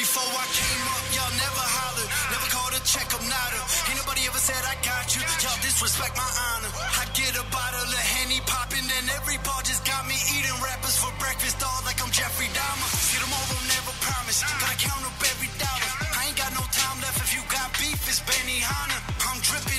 Before I came up, y'all never hollered. Never called a check, I'm not a. Ain't nobody ever said I got you. Y'all disrespect my honor. I get a bottle of Henny popping, then every bar just got me eating rappers for breakfast, all like I'm Jeffrey Dahmer. Get them over, never promise. Gotta count up every dollar. I ain't got no time left if you got beef, it's Benny Hanna. I'm dripping.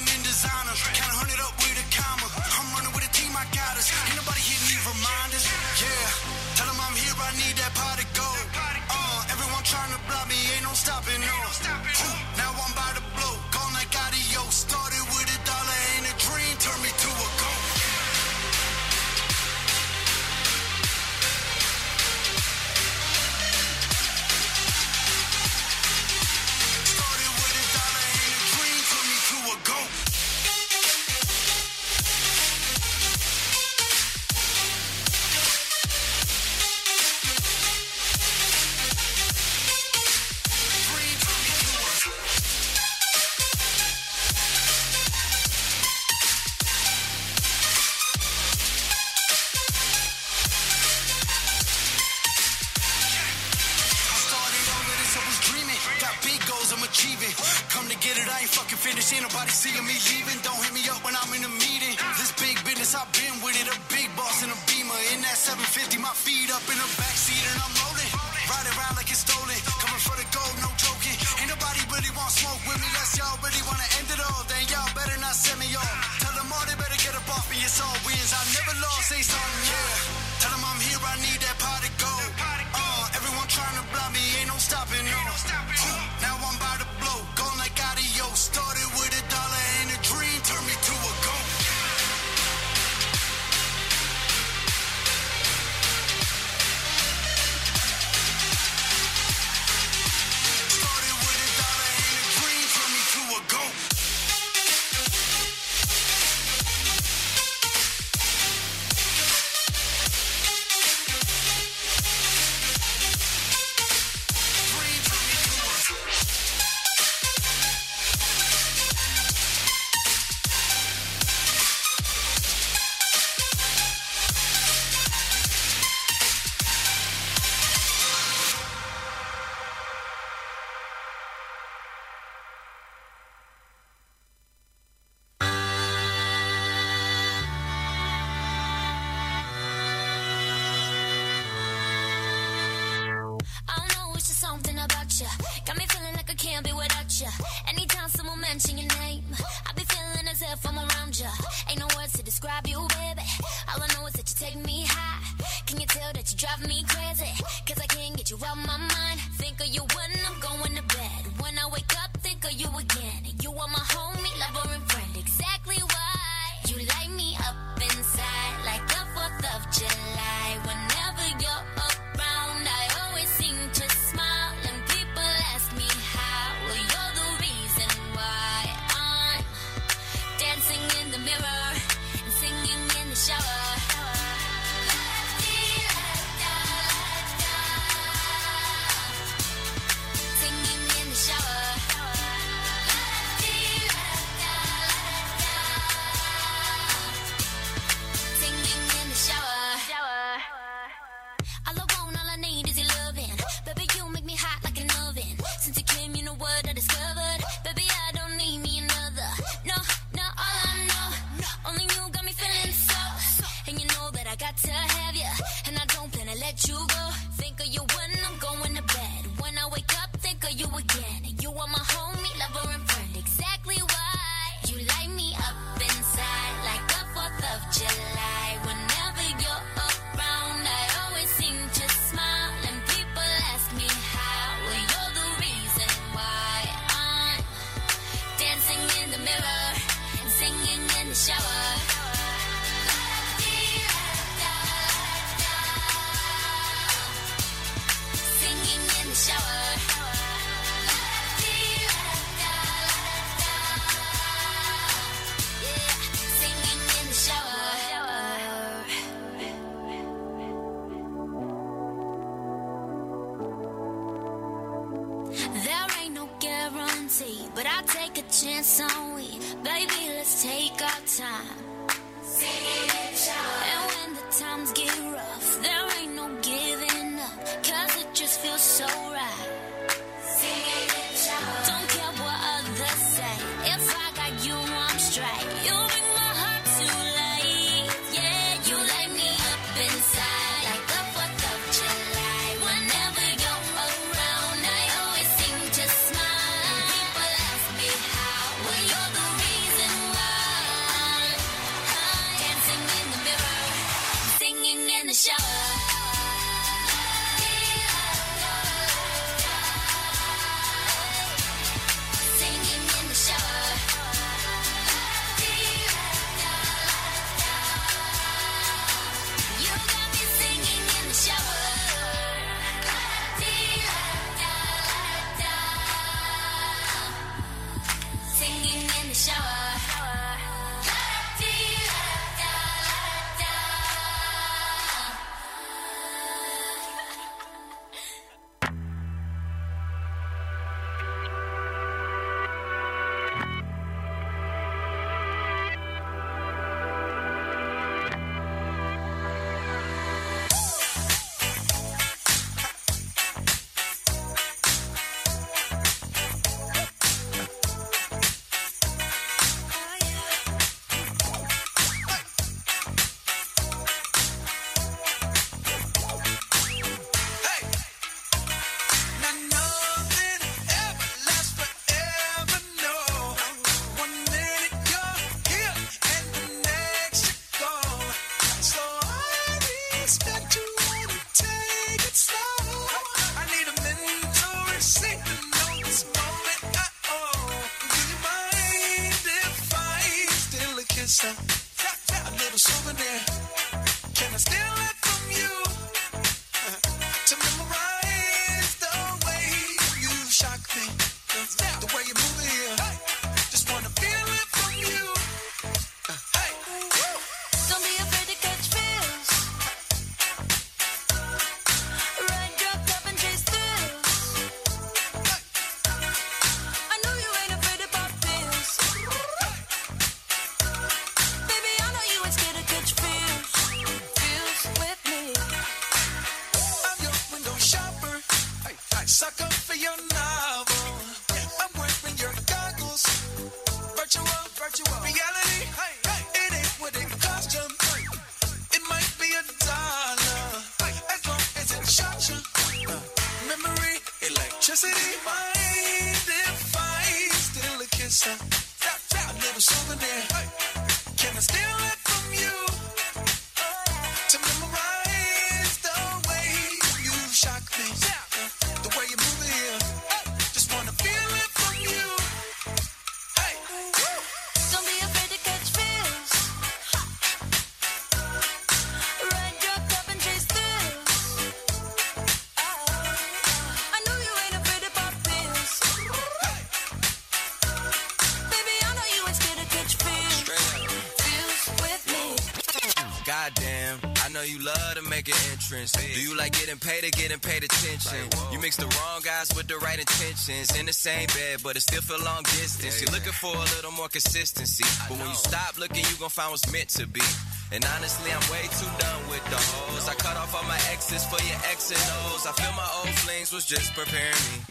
Getting paid attention? You mix the wrong guys with the right intentions. In the same bed, but it still feel long distance. You're looking for a little more consistency. But when you stop looking, you gon' find what's meant to be. And honestly, I'm way too done with the hoes. I cut off all my exes for your X and O's. I feel my old flings was just preparing me.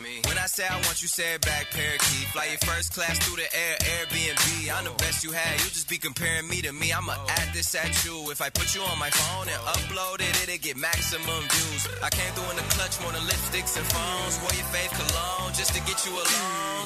Say I want you, say it back, parakeet. Fly your first class through the air, Airbnb. I'm the best you had. You just be comparing me to me. I'ma add this at you. If I put you on my phone and upload it, it'll get maximum views. I came through in the clutch more than lipsticks and phones. Wore your fave cologne just to get you alone.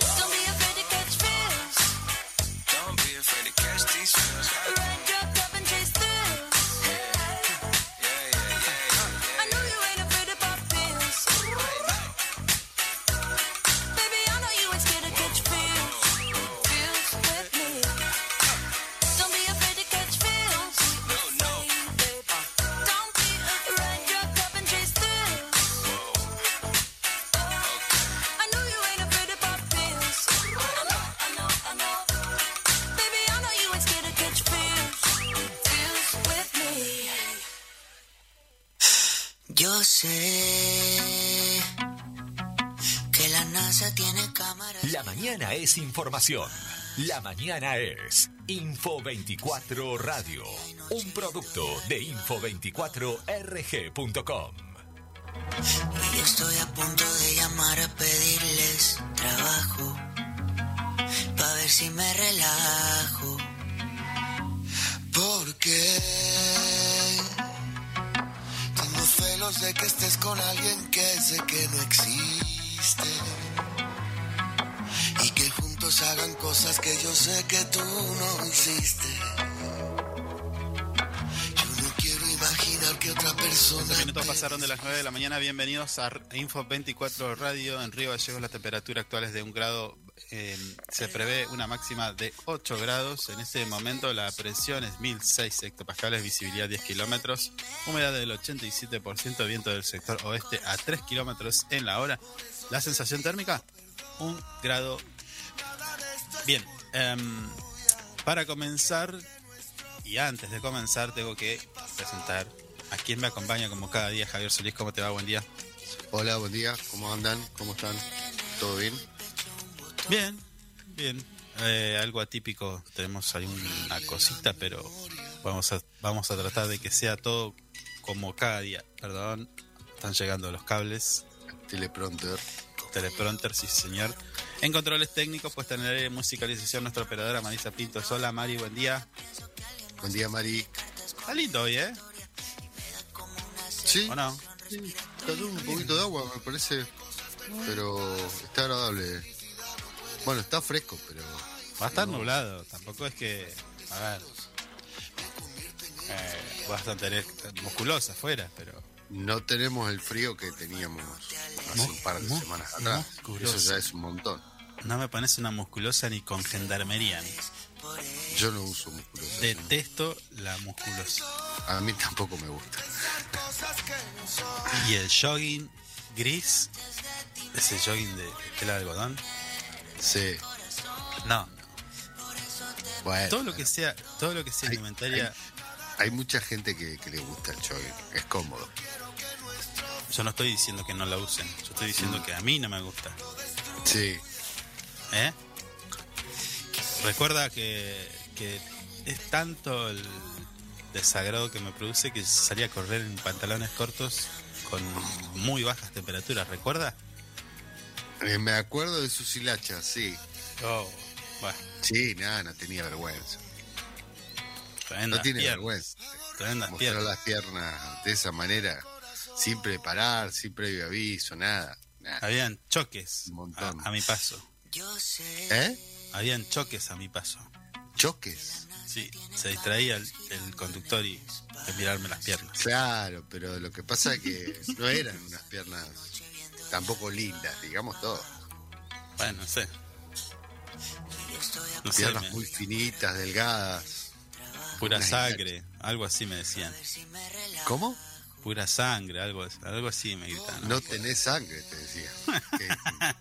Información. La mañana es Info 24 Radio, un producto de info24rg.com. Y estoy a punto de llamar a pedirles trabajo. Pa' ver si me relajo. Porque tengo celos de que estés con alguien que sé que no existe. Juntos hagan cosas que yo sé que tú no hiciste. Yo no quiero imaginar que otra persona. 12 minutos pasaron de las 9 de la mañana. Bienvenidos a Info 24 Radio. En Río Gallegos la temperatura actual es de un grado. eh, se prevé una máxima de 8 grados. En este momento la presión es 1006 hectopascales, visibilidad 10 kilómetros, humedad del 87%, viento del sector oeste a 3 kilómetros en la hora. La sensación térmica, un grado. Bien, em, para comenzar y antes de comenzar tengo que presentar a quien me acompaña como cada día, Javier Solís. ¿Cómo te va? Buen día. Hola, buen día, ¿cómo andan? ¿Cómo están? ¿Todo bien? Bien, bien. Eh, algo atípico, tenemos ahí una cosita, pero vamos a, vamos a tratar de que sea todo como cada día. Perdón, están llegando los cables. Teleprompter. Teleprompter, sí señor. En controles técnicos, pues tener musicalización nuestra operadora Marisa Pinto. Hola Mari, buen día. Buen día, Mari. Está lindo hoy, ¿eh? Sí, ¿O no? sí, cayó un poquito de agua, me parece, pero está agradable. Bueno, está fresco, pero Va a estar nublado, tampoco es que. A ver. Eh, vas a tener musculosa afuera, pero. no tenemos el frío que teníamos hace un par de semanas atrás. Eso ya es un montón. No me pones una musculosa ni con gendarmería. ni. Yo no uso musculosa. Detesto la musculosa. A mí tampoco me gusta. Y el jogging gris, ese jogging de tela de algodón, Sí, no. bueno. Todo lo que sea, todo lo que sea Hay- indumentaria, Hay mucha gente que, que le gusta el jogging, es cómodo. yo no estoy diciendo que no la usen, yo estoy diciendo que a mí no me gusta. Sí, ¿Eh? Recuerda que, que es tanto el desagrado que me produce que salía a correr en pantalones cortos con muy bajas temperaturas, ¿recuerda? Eh, me acuerdo de sus hilachas, sí. Oh, bueno, Sí, nada, no tenía vergüenza. tremendas No tiene piernas, vergüenza. tremendas Mostrar piernas. las piernas de esa manera, sin preparar, sin previo aviso, nada. Habían choques Un montón. a, a mi paso. Yo sé. ¿Eh? Habían choques a mi paso. Choques. Sí, se distraía el, el conductor y de mirarme las piernas. Claro, pero lo que pasa es que no eran unas piernas tampoco lindas, digamos todo. Bueno, no sé. No sé, Piernas me- muy finitas, delgadas. pura sangre, algo así me decían. ¿Cómo? Pura sangre, algo, algo así me gritaban. No tenés sangre, te decía.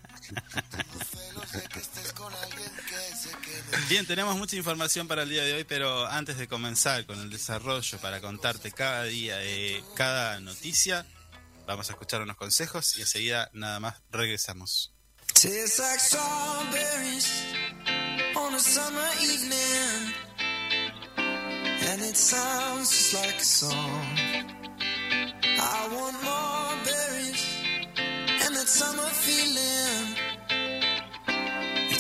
Bien, tenemos mucha información para el día de hoy, pero antes de comenzar con el desarrollo para contarte cada día, eh, cada noticia, vamos a escuchar unos consejos y enseguida nada más regresamos. I want more berries and that summer.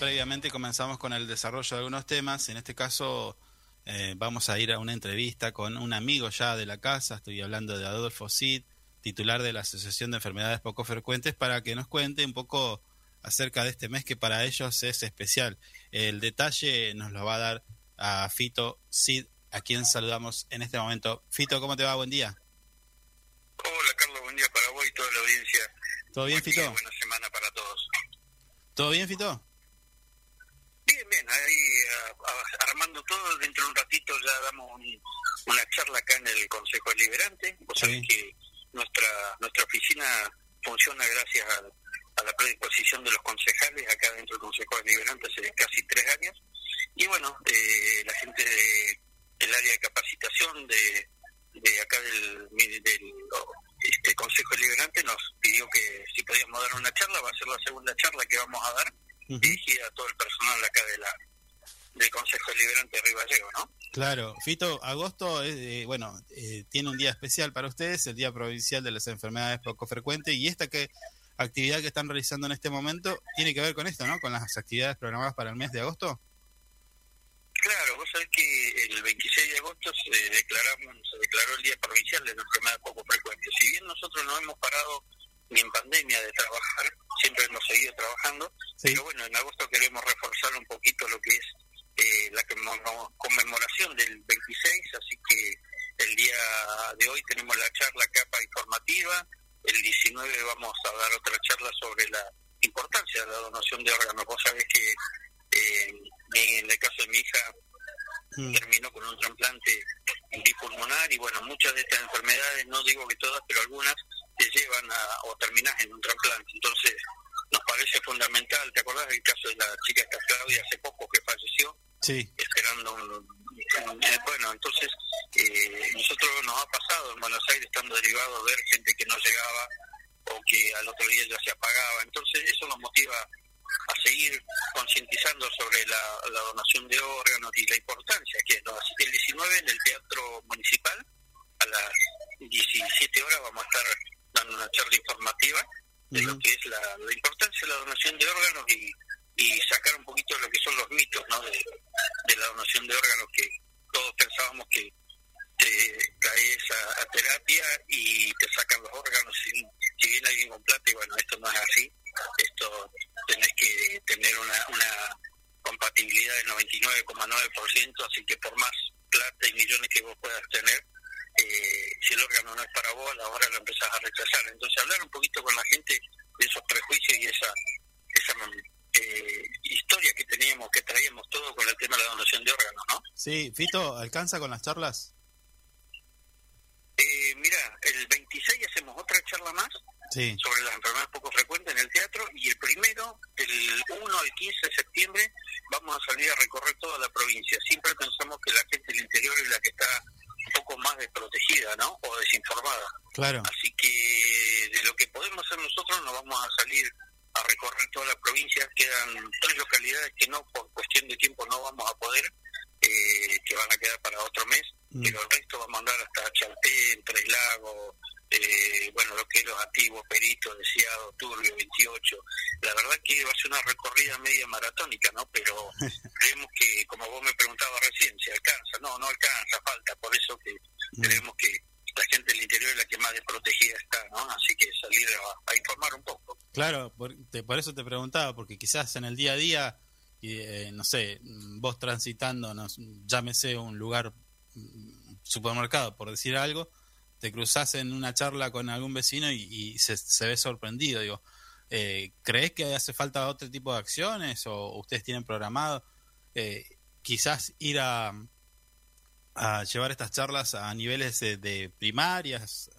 Previamente, comenzamos con el desarrollo de algunos temas. En este caso, eh, vamos a ir a una entrevista con un amigo ya de la casa. Estoy hablando de Adolfo Cid, titular de la Asociación de Enfermedades Poco Frecuentes, para que nos cuente un poco acerca de este mes que para ellos es especial. El detalle nos lo va a dar a Fito Cid, a quien saludamos en este momento. Fito, ¿cómo te va? Buen día. Hola Carlos, buen día para vos y toda la audiencia. ¿Todo bien, Buen día, Fito? buena semana para todos. ¿Todo bien, Fito? Bien, bien, ahí a- a- armando todo, dentro de un ratito ya damos un- una charla acá en el Consejo Deliberante. Vos sabés que nuestra nuestra oficina funciona gracias a, la predisposición de los concejales. Acá dentro del Consejo Deliberante hace casi tres años. Y bueno, eh, la gente de- del área de capacitación de, de acá del, del este Consejo Deliberante nos pidió que si podíamos dar una charla, va a ser la segunda charla que vamos a dar dirigida a todo el personal acá de la del Consejo Deliberante de Río Gallego, ¿no? Claro, Fito, agosto es, eh, bueno, eh, tiene un día especial para ustedes, el Día Provincial de las Enfermedades Poco Frecuentes, y esta que actividad que están realizando en este momento tiene que ver con esto, ¿no? Con las actividades programadas para el mes de agosto. Claro, vos sabés que el 26 de agosto se declaramos, se declaró el Día Provincial de la Enfermedad Poco Frecuente. Si bien nosotros no hemos parado ni en pandemia de trabajar, siempre hemos seguido trabajando, pero bueno, en agosto queremos reforzar un poquito lo que es eh, la conmemo- conmemoración del 26, así que el día de hoy tenemos la charla capa informativa, el 19 vamos a dar otra charla sobre la importancia de la donación de órganos. Vos sabés que eh, en el caso de mi hija terminó con un trasplante bipulmonar y bueno, muchas de estas enfermedades, no digo que todas, pero algunas te llevan a, o terminas en un trasplante. Entonces, nos parece fundamental, ¿te acordás del caso de la chica esta Claudia hace poco que falleció? Sí. esperando un, un- eh, bueno entonces eh, nosotros nos ha pasado en Buenos Aires estando derivados ver gente que no llegaba o que al otro día ya se apagaba entonces eso nos motiva a seguir concientizando sobre la, la donación de órganos y la importancia que es ¿no? así que el 19 en el Teatro Municipal a las 17 horas vamos a estar una charla informativa de lo que es la, la importancia de la donación de órganos y, y sacar un poquito de lo que son los mitos ¿no? de, de la donación de órganos que todos pensábamos que te caes a, a terapia y te sacan los órganos sin, si viene alguien con plata y bueno esto no es así esto tenés que tener una, una compatibilidad del 99,9% así que por más plata y millones que vos puedas tener eh, si el órgano no es para vos, a la hora lo empezás a rechazar. Entonces, hablar un poquito con la gente de esos prejuicios y esa, esa eh, historia que teníamos, que traíamos todo con el tema de la donación de órganos, ¿no? Sí, Fito, ¿alcanza con las charlas? Eh, mira, el 26 hacemos otra charla más Sí. sobre las enfermedades poco frecuentes en el teatro y el primero, el 1 al 15 de septiembre, vamos a salir a recorrer toda la provincia. Siempre pensamos que la gente del interior es la que está un poco más desprotegida, ¿no? O desinformada. Claro. Así que de lo que podemos hacer nosotros nos vamos a salir a recorrer toda la provincia. Quedan tres localidades que no, por cuestión de tiempo, no vamos a poder, eh, que van a quedar para otro mes, pero el resto vamos a andar hasta Chaltén, Tres Lagos, eh, bueno, lo que es los antiguos, Perito, Deseado, Turbio, 28. La verdad que va a ser una recorrida media maratónica, ¿no? Pero creemos que, como vos me preguntabas recién, si alcanza. No, no alcanza, falta. Por eso que creemos que la gente del interior es la que más desprotegida está, ¿no? Así que salir a, a informar un poco. Claro, por, te- por eso te preguntaba, porque quizás en el día a día, y, eh, no sé, mm, vos transitando, no, llámese un lugar, mm, supermercado, por decir algo, te cruzás en una charla con algún vecino y, se, se ve sorprendido. Digo, eh, ¿crees que hace falta otro tipo de acciones o ustedes tienen programado eh, quizás ir a, a llevar estas charlas a niveles de, de primarias?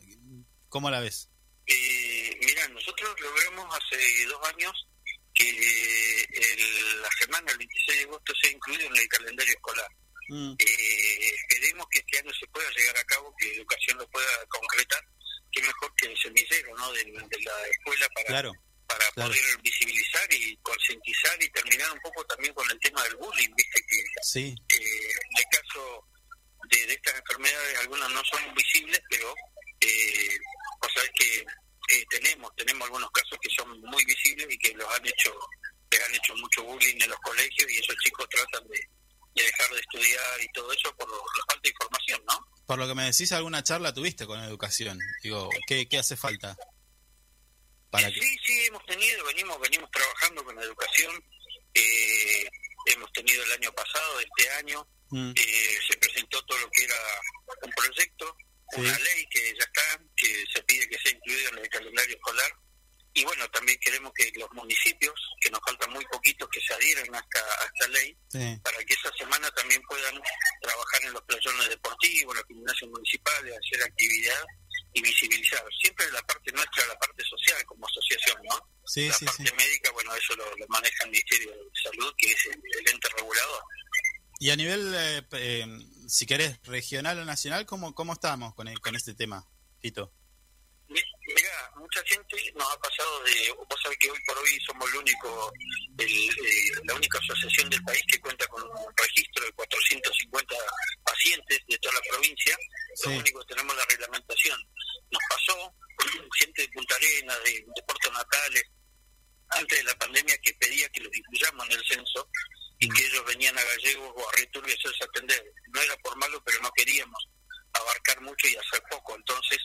¿Cómo la ves? Eh, mira, nosotros logramos hace dos años que eh, el- la semana, el 26 de agosto, sea incluido en el calendario escolar. Mm, Eh, esperemos que este año se pueda llegar a cabo, que educación lo pueda concretar, que mejor que el semillero ¿no? de, de la escuela para, Claro. para claro. poder visibilizar y concientizar y terminar un poco también con el tema del bullying, viste que Sí, eh, en el caso de, de estas enfermedades algunas no son visibles, pero eh, vos sabés que eh, tenemos tenemos algunos casos que son muy visibles y que los han hecho les han hecho mucho bullying en los colegios y esos chicos tratan de, de dejar de estudiar y todo eso por la falta de información, ¿no? Por lo que me decís, alguna charla tuviste con educación. Digo, ¿qué, qué hace falta? Para que... Sí, sí, hemos tenido, venimos venimos trabajando con la educación, eh, hemos tenido el año pasado, este año, Mm, eh, se presentó todo lo que era un proyecto, Sí. una ley que ya está, que se pide que sea incluida en el calendario escolar, y bueno, también queremos que los municipios, que nos faltan muy poquitos, que se adhieran a esta, a esta ley, Sí. para que esa semana también puedan trabajar en los playones deportivos, en los gimnasios municipales, hacer actividad y visibilizar. Siempre la parte nuestra, la parte social como asociación, ¿no? Sí, la sí, parte sí. médica, bueno, eso lo, lo maneja el Ministerio de Salud, que es el, el ente regulador. Y a nivel, eh, eh, si querés, regional o nacional, ¿cómo, cómo estamos con, el- con este tema, Fito? Mi- Mira, mucha gente nos ha pasado de, vos sabés que hoy por hoy somos el único, el, eh, la única asociación del país que cuenta con un registro de 450 pacientes de toda la provincia, Sí. lo único que tenemos la reglamentación. Nos pasó gente de Punta Arenas, de, de Puerto Natales, antes de la pandemia que pedía que los incluyamos en el censo y que ellos venían a Gallegos o a Returbio a hacerse atender. No era por malo, pero no queríamos abarcar mucho y hacer poco. Entonces,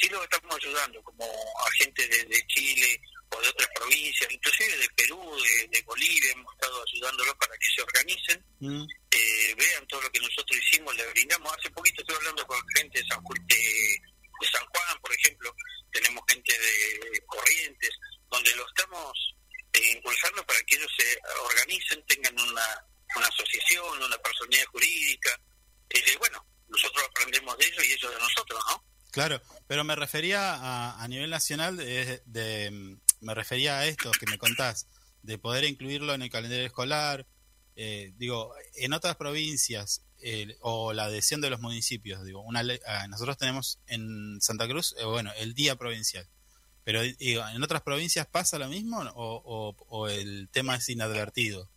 sí los estamos ayudando, como a gente de, de Chile o de otras provincias, inclusive de Perú, de, de Bolivia, hemos estado ayudándolos para que se organicen, Mm, eh, vean todo lo que nosotros hicimos, le brindamos. Hace poquito estuve hablando con gente de San, de San Juan, por ejemplo, tenemos gente de Corrientes, donde lo estamos eh, impulsando para que ellos se organicen, tengan una, una asociación, una personalidad jurídica. Eh, bueno, nosotros aprendemos de ellos y ellos de nosotros, ¿no? Claro, pero me refería a, a nivel nacional, mm, me refería a esto que me contás, de poder incluirlo en el calendario escolar. eh, digo, en otras provincias, o la adhesión de los municipios, digo, una ley- ah, nosotros tenemos en Santa Cruz, eh, bueno, el día provincial. Pero digo, ¿en otras provincias pasa lo mismo o, o- o el tema es inadvertido?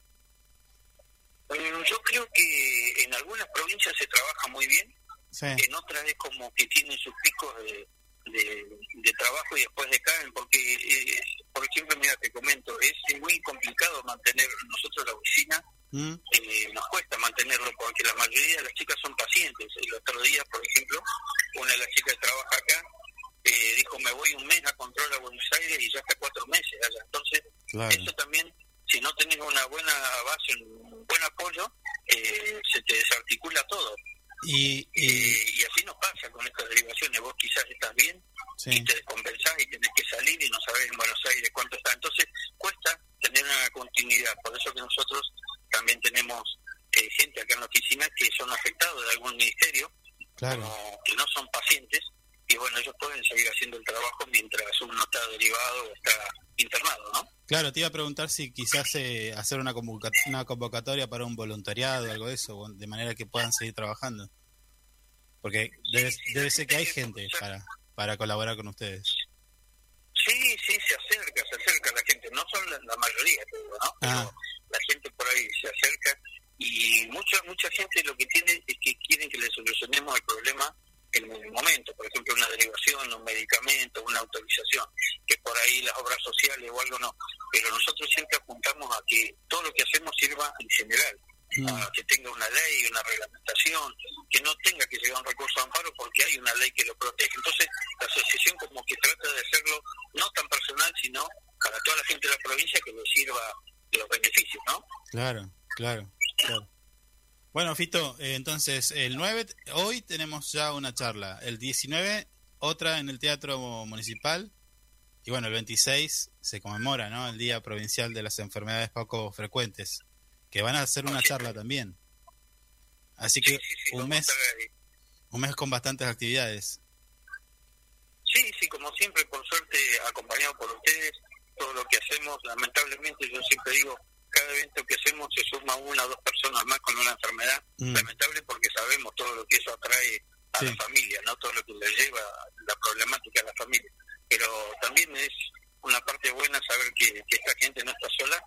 Yo creo que en algunas provincias se trabaja muy bien, Sí, en otras es como que tienen sus picos de, de, de trabajo y después decaen, porque, eh, por ejemplo, mira, te comento, es muy complicado mantener nosotros la oficina, Mm, eh, nos cuesta mantenerlo porque la mayoría de las chicas son pacientes. El otro día, por ejemplo, una de las chicas que trabaja acá eh, dijo, me voy un mes a control a Buenos Aires y ya está cuatro meses allá. Entonces, claro. eso también, si no tenés una buena base, un buen apoyo, eh, se te desarticula todo. Y, y Eh, y así nos pasa con estas derivaciones. Vos quizás estás bien y te descompensás y tenés que salir y no sabés en Buenos Aires cuánto está. Entonces cuesta tener una continuidad. Por eso que nosotros también tenemos eh, gente acá en la oficina que son afectados de algún ministerio, claro. como que no son pacientes, y bueno, ellos pueden seguir haciendo el trabajo mientras uno está derivado o está internado, ¿no? Claro, te iba a preguntar si quizás eh, hacer una, convoca- una convocatoria para un voluntariado, algo de eso, o de manera que puedan seguir trabajando. Porque debe, debe ser que hay gente para, para colaborar con ustedes. Sí, sí, se acerca, se acerca la gente. No son la, la mayoría, te digo, ¿no? Pero Ah. la gente por ahí se acerca y mucha mucha gente lo que tiene es que quieren que le solucionemos el problema en el momento. Por ejemplo, una derivación, un medicamento, una autorización, que por ahí las obras sociales o algo no. Pero nosotros siempre apuntamos a que todo lo que hacemos sirva en general. Mm, a que tenga una ley, una reglamentación, que no tenga que llegar un recurso de amparo porque hay una ley que lo protege. Entonces, la asociación como que trata de hacerlo no tan personal, sino para toda la gente de la provincia que le sirva los beneficios, ¿no? Claro, claro, claro. Bueno, Fito, eh, entonces el 9, hoy tenemos ya una charla. El 19, otra en el Teatro Municipal. Y bueno, el 26 se conmemora, ¿no? El Día Provincial de las Enfermedades Poco Frecuentes. Que van a hacer una charla también. Así que Sí, sí, sí, un mes, un mes con bastantes actividades. Sí, sí, como siempre, por suerte, acompañado por ustedes, todo lo que hacemos, lamentablemente, yo siempre digo, cada evento que hacemos se suma una o dos personas más con una enfermedad, Mm. lamentable porque sabemos todo lo que eso atrae a Sí. la familia, no todo lo que le lleva la problemática a la familia. Pero también es una parte buena saber que, que esta gente no está sola,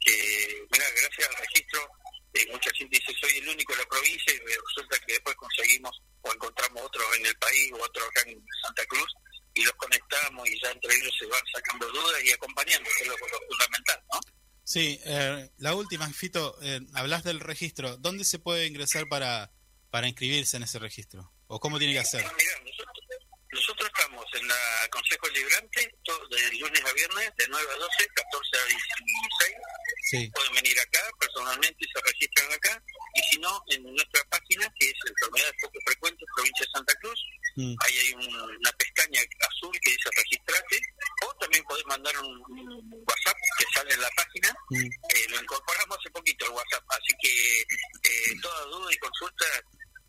que, mira, gracias al registro, eh, mucha gente dice, soy el único de la provincia y resulta que después conseguimos o encontramos otros en el país o otros acá en Santa Cruz y los conectamos y ya entre ellos se van sacando dudas y acompañando, que es lo, lo fundamental, ¿no? Sí, eh, la última, Fito, eh, hablas del registro. ¿Dónde se puede ingresar para, para inscribirse en ese registro? ¿O cómo tiene que hacer? Mirá, nosotros, nosotros estamos en la Consejo Librante de lunes a viernes, de 9 a 12, 14 a 16. Sí, Pueden venir acá, personalmente se registran acá. y si no, en nuestra página, que es Enfermedades Poco Frecuentes, provincia de Santa Cruz, Mm. ahí hay un- una pestaña azul que dice registrate, o también podés mandar un, un WhatsApp que sale en la página, eh, lo incorporamos hace poquito el WhatsApp, así que eh, toda duda y consulta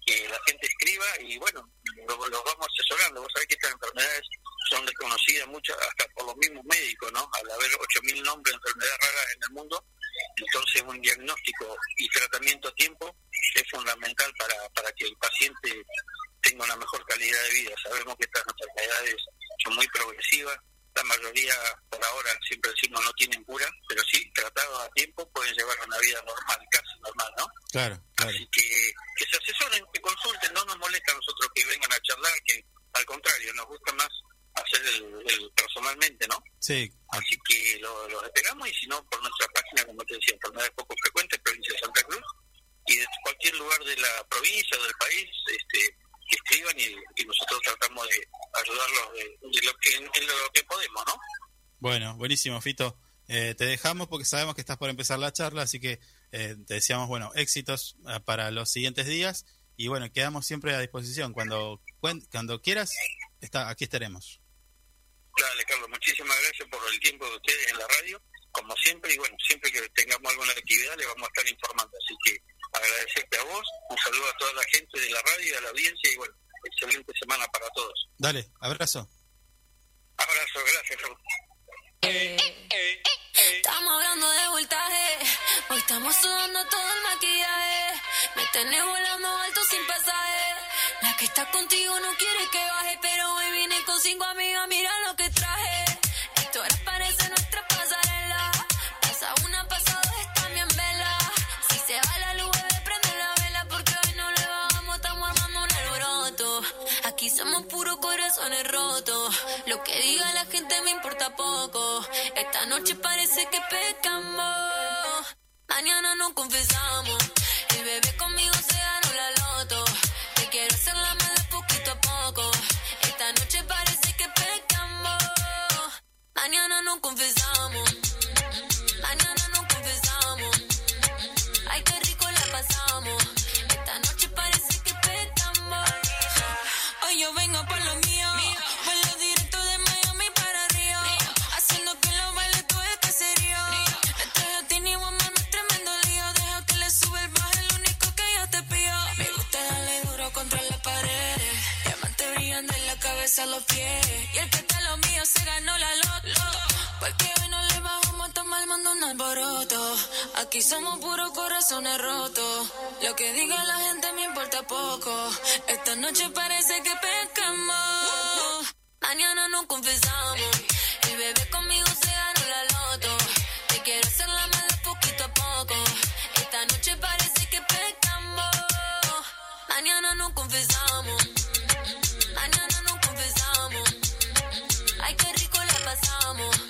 que la gente escriba y bueno, lo- los vamos asesorando. Vos sabés que estas enfermedades son desconocidas muchas hasta por los mismos médicos, ¿no? Al haber 8.000 nombres de enfermedades raras en el mundo, entonces un diagnóstico y tratamiento a tiempo es fundamental para, para que el paciente tenga una mejor calidad de vida. Sabemos que estas enfermedades son muy progresivas, la mayoría por ahora siempre decimos no tienen cura, pero sí, tratados a tiempo pueden llevar una vida normal, casi normal, ¿no? Claro, claro. Así que, que se asesoren, que consulten, no nos molesta a nosotros que vengan a charlar, que al contrario, nos gusta más hacer el, el personalmente, ¿no? Sí, Así que lo- los esperamos y si no, por nuestra página, como te decía, enfermedades poco frecuentes, provincia de Santa Cruz, y de cualquier lugar de la provincia o del país, este, que escriban y, y nosotros tratamos de ayudarlos de, de lo que, en lo que podemos, ¿no? Bueno, buenísimo, Fito. Eh, te dejamos porque sabemos que estás por empezar la charla, así que eh, te deseamos, bueno, éxitos eh, para los siguientes días y bueno, quedamos siempre a disposición. Cuando, cuando quieras, está, aquí estaremos. Dale, Carlos, muchísimas gracias por el tiempo de ustedes en la radio, como siempre, y bueno, siempre que tengamos alguna actividad le vamos a estar informando. Así que agradecerte a vos, un saludo a toda la gente de la radio y a la audiencia, y bueno, excelente semana para todos. Dale, abrazo. Abrazo, gracias, Estamos hablando de voltaje. Hoy estamos sudando todo el maquillaje. Me tenés volando alto sin pasaje. La que está contigo no quiere que baje. Pero hoy vine con cinco amigas. Mira lo que traje. Esto ahora parece somos puros corazones rotos. Lo que diga la gente me importa poco. Esta noche parece que pecamos. Mañana no confesamos. El bebé conmigo se ganó la loto. Te quiero hacer la mala poquito a poco. Esta noche parece que pecamos. Mañana no confesamos. Hoy yo vengo por lo mío. Vuelo directo de Miami para Río. Haciendo que los bailes todo el caserío. Estoy a ti ni mamá, no es tremendo lío. Deja que le sube el bajo, es lo único que yo te pido. Me gusta darle duro contra la pared. Diamantes brillando en la cabeza a los pies. Y el que está a lo mío se ganó la loto. Porque hoy no le armando un alboroto. Aquí somos puros corazones rotos. Lo que diga la gente me importa poco. Esta noche parece que pecamos. Mañana no confesamos. El bebé conmigo se ganó la loto. Te quiero hacer la mala poquito a poco. Esta noche parece que pecamos. Mañana no confesamos. Mañana no confesamos. Ay, qué rico la pasamos.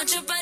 Noche parece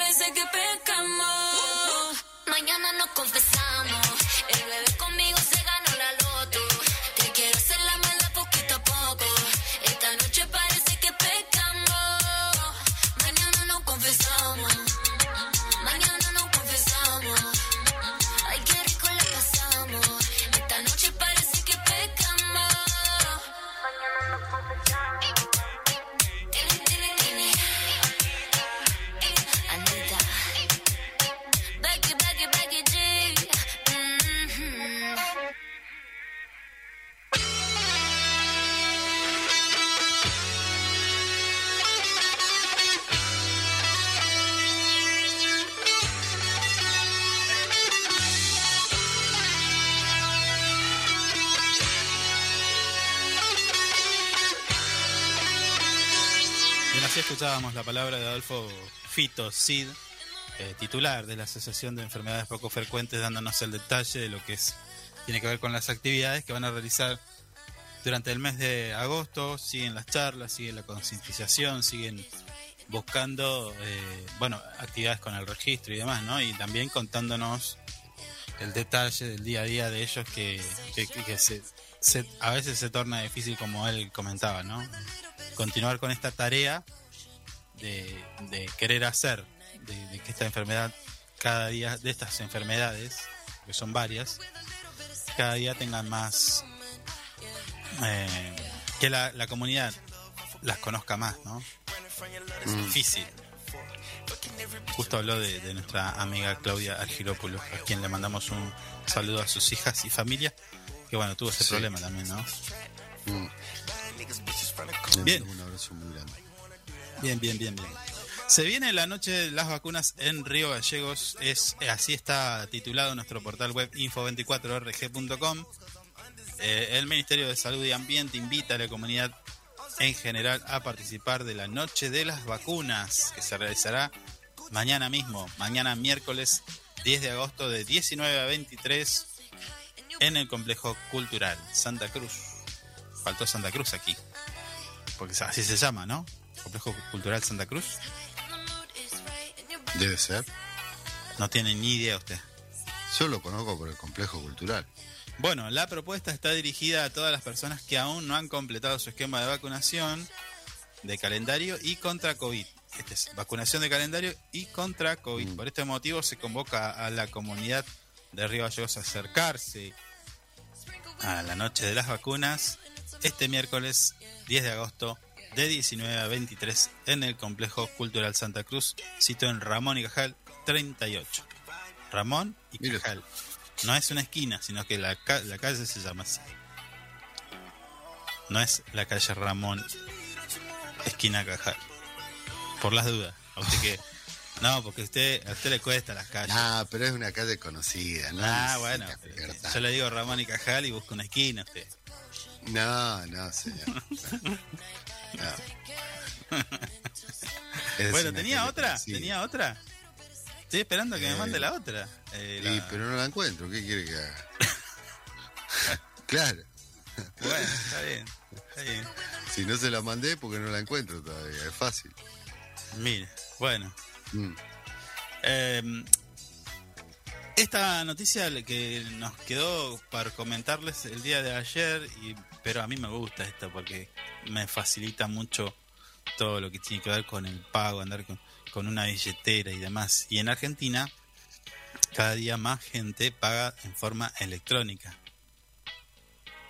escuchábamos la palabra de Adolfo Fito Cid, eh, titular de la Asociación de Enfermedades Poco Frecuentes, dándonos el detalle de lo que es, tiene que ver con las actividades que van a realizar durante el mes de agosto. Siguen las charlas, siguen la concientización, siguen buscando, eh, bueno, actividades con el registro y demás, ¿no? Y también contándonos el detalle del día a día de ellos que, que- que se, se- a veces se torna difícil, como él comentaba, ¿no? Continuar con esta tarea de, de querer hacer, de, de que esta enfermedad, cada día, de estas enfermedades, que son varias, cada día tengan más, eh, que la, la comunidad las conozca más, ¿no? Es difícil. Justo habló de, de nuestra amiga Claudia Argirópolis, a quien le mandamos un saludo a sus hijas y familia, que bueno, tuvo ese Sí. problema también, ¿no? Mm. Bien. Un abrazo muy. Bien, bien, bien, bien. Se viene la noche de las vacunas en Río Gallegos. Es, eh, así está titulado nuestro portal web info24rg.com. Eh, el Ministerio de Salud y Ambiente invita a la comunidad en general a participar de la Noche de las Vacunas, que se realizará mañana mismo, mañana miércoles 10 de agosto de 19 a 23 en el Complejo Cultural Santa Cruz. Faltó Santa Cruz aquí, porque así se llama, ¿no? Complejo Cultural Santa Cruz. Debe ser. No tiene ni idea usted. Yo lo conozco por el complejo cultural. Bueno, la propuesta está dirigida a todas las personas que aún no han completado su esquema de vacunación de calendario y contra COVID. Este es vacunación de calendario y contra COVID. Por este motivo se convoca a la comunidad de Río Gallegos a acercarse a la noche de las vacunas este miércoles 10 de agosto de 19 a 23 en el Complejo Cultural Santa Cruz, sitio en Ramón y Cajal 38. Ramón y. Cajal. No es una esquina, sino que la, ca- la calle se llama así. No es la calle Ramón, esquina Cajal. Por las dudas. A usted que. No, porque usted, a usted le cuesta las calles. Ah, pero es una calle conocida, ¿no? ah, bueno. Yo le digo Ramón y Cajal y busco una esquina usted. No, no, señor. No. Es bueno, ¿tenía otra? ¿Tenía otra? Estoy esperando que me Eh, mande la otra. Eh, Sí, la- pero no la encuentro. ¿Qué quiere que haga? claro. Bueno, está bien. Está bien. Si no se la mandé, porque no la encuentro todavía. Es fácil. Mire, bueno. Mm. Eh, esta noticia que nos quedó para comentarles el día de ayer, y, pero a mí me gusta esta porque me facilita mucho todo lo que tiene que ver con el pago, andar con, con una billetera y demás. Y en Argentina, cada día más gente paga en forma electrónica.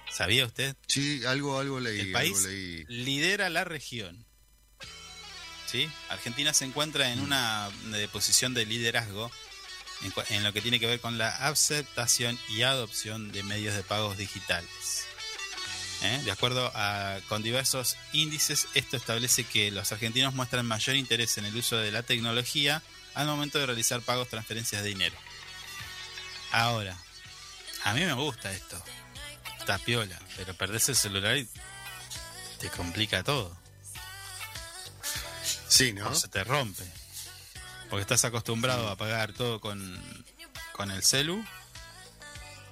¿Sabía usted? Sí, algo, algo leí. El país algo leí. lidera la región. ¿Sí? Argentina se encuentra en una de posición de liderazgo en, en lo que tiene que ver con la aceptación y adopción de medios de pagos digitales. ¿Eh? De acuerdo a, con diversos índices, esto establece que los argentinos muestran mayor interés en el uso de la tecnología al momento de realizar pagos, transferencias de dinero. Ahora, a mí me gusta esto. Está piola, pero perdés el celular y te complica todo. Sí, ¿no? O se te rompe. Porque estás acostumbrado a pagar todo con, con el celu.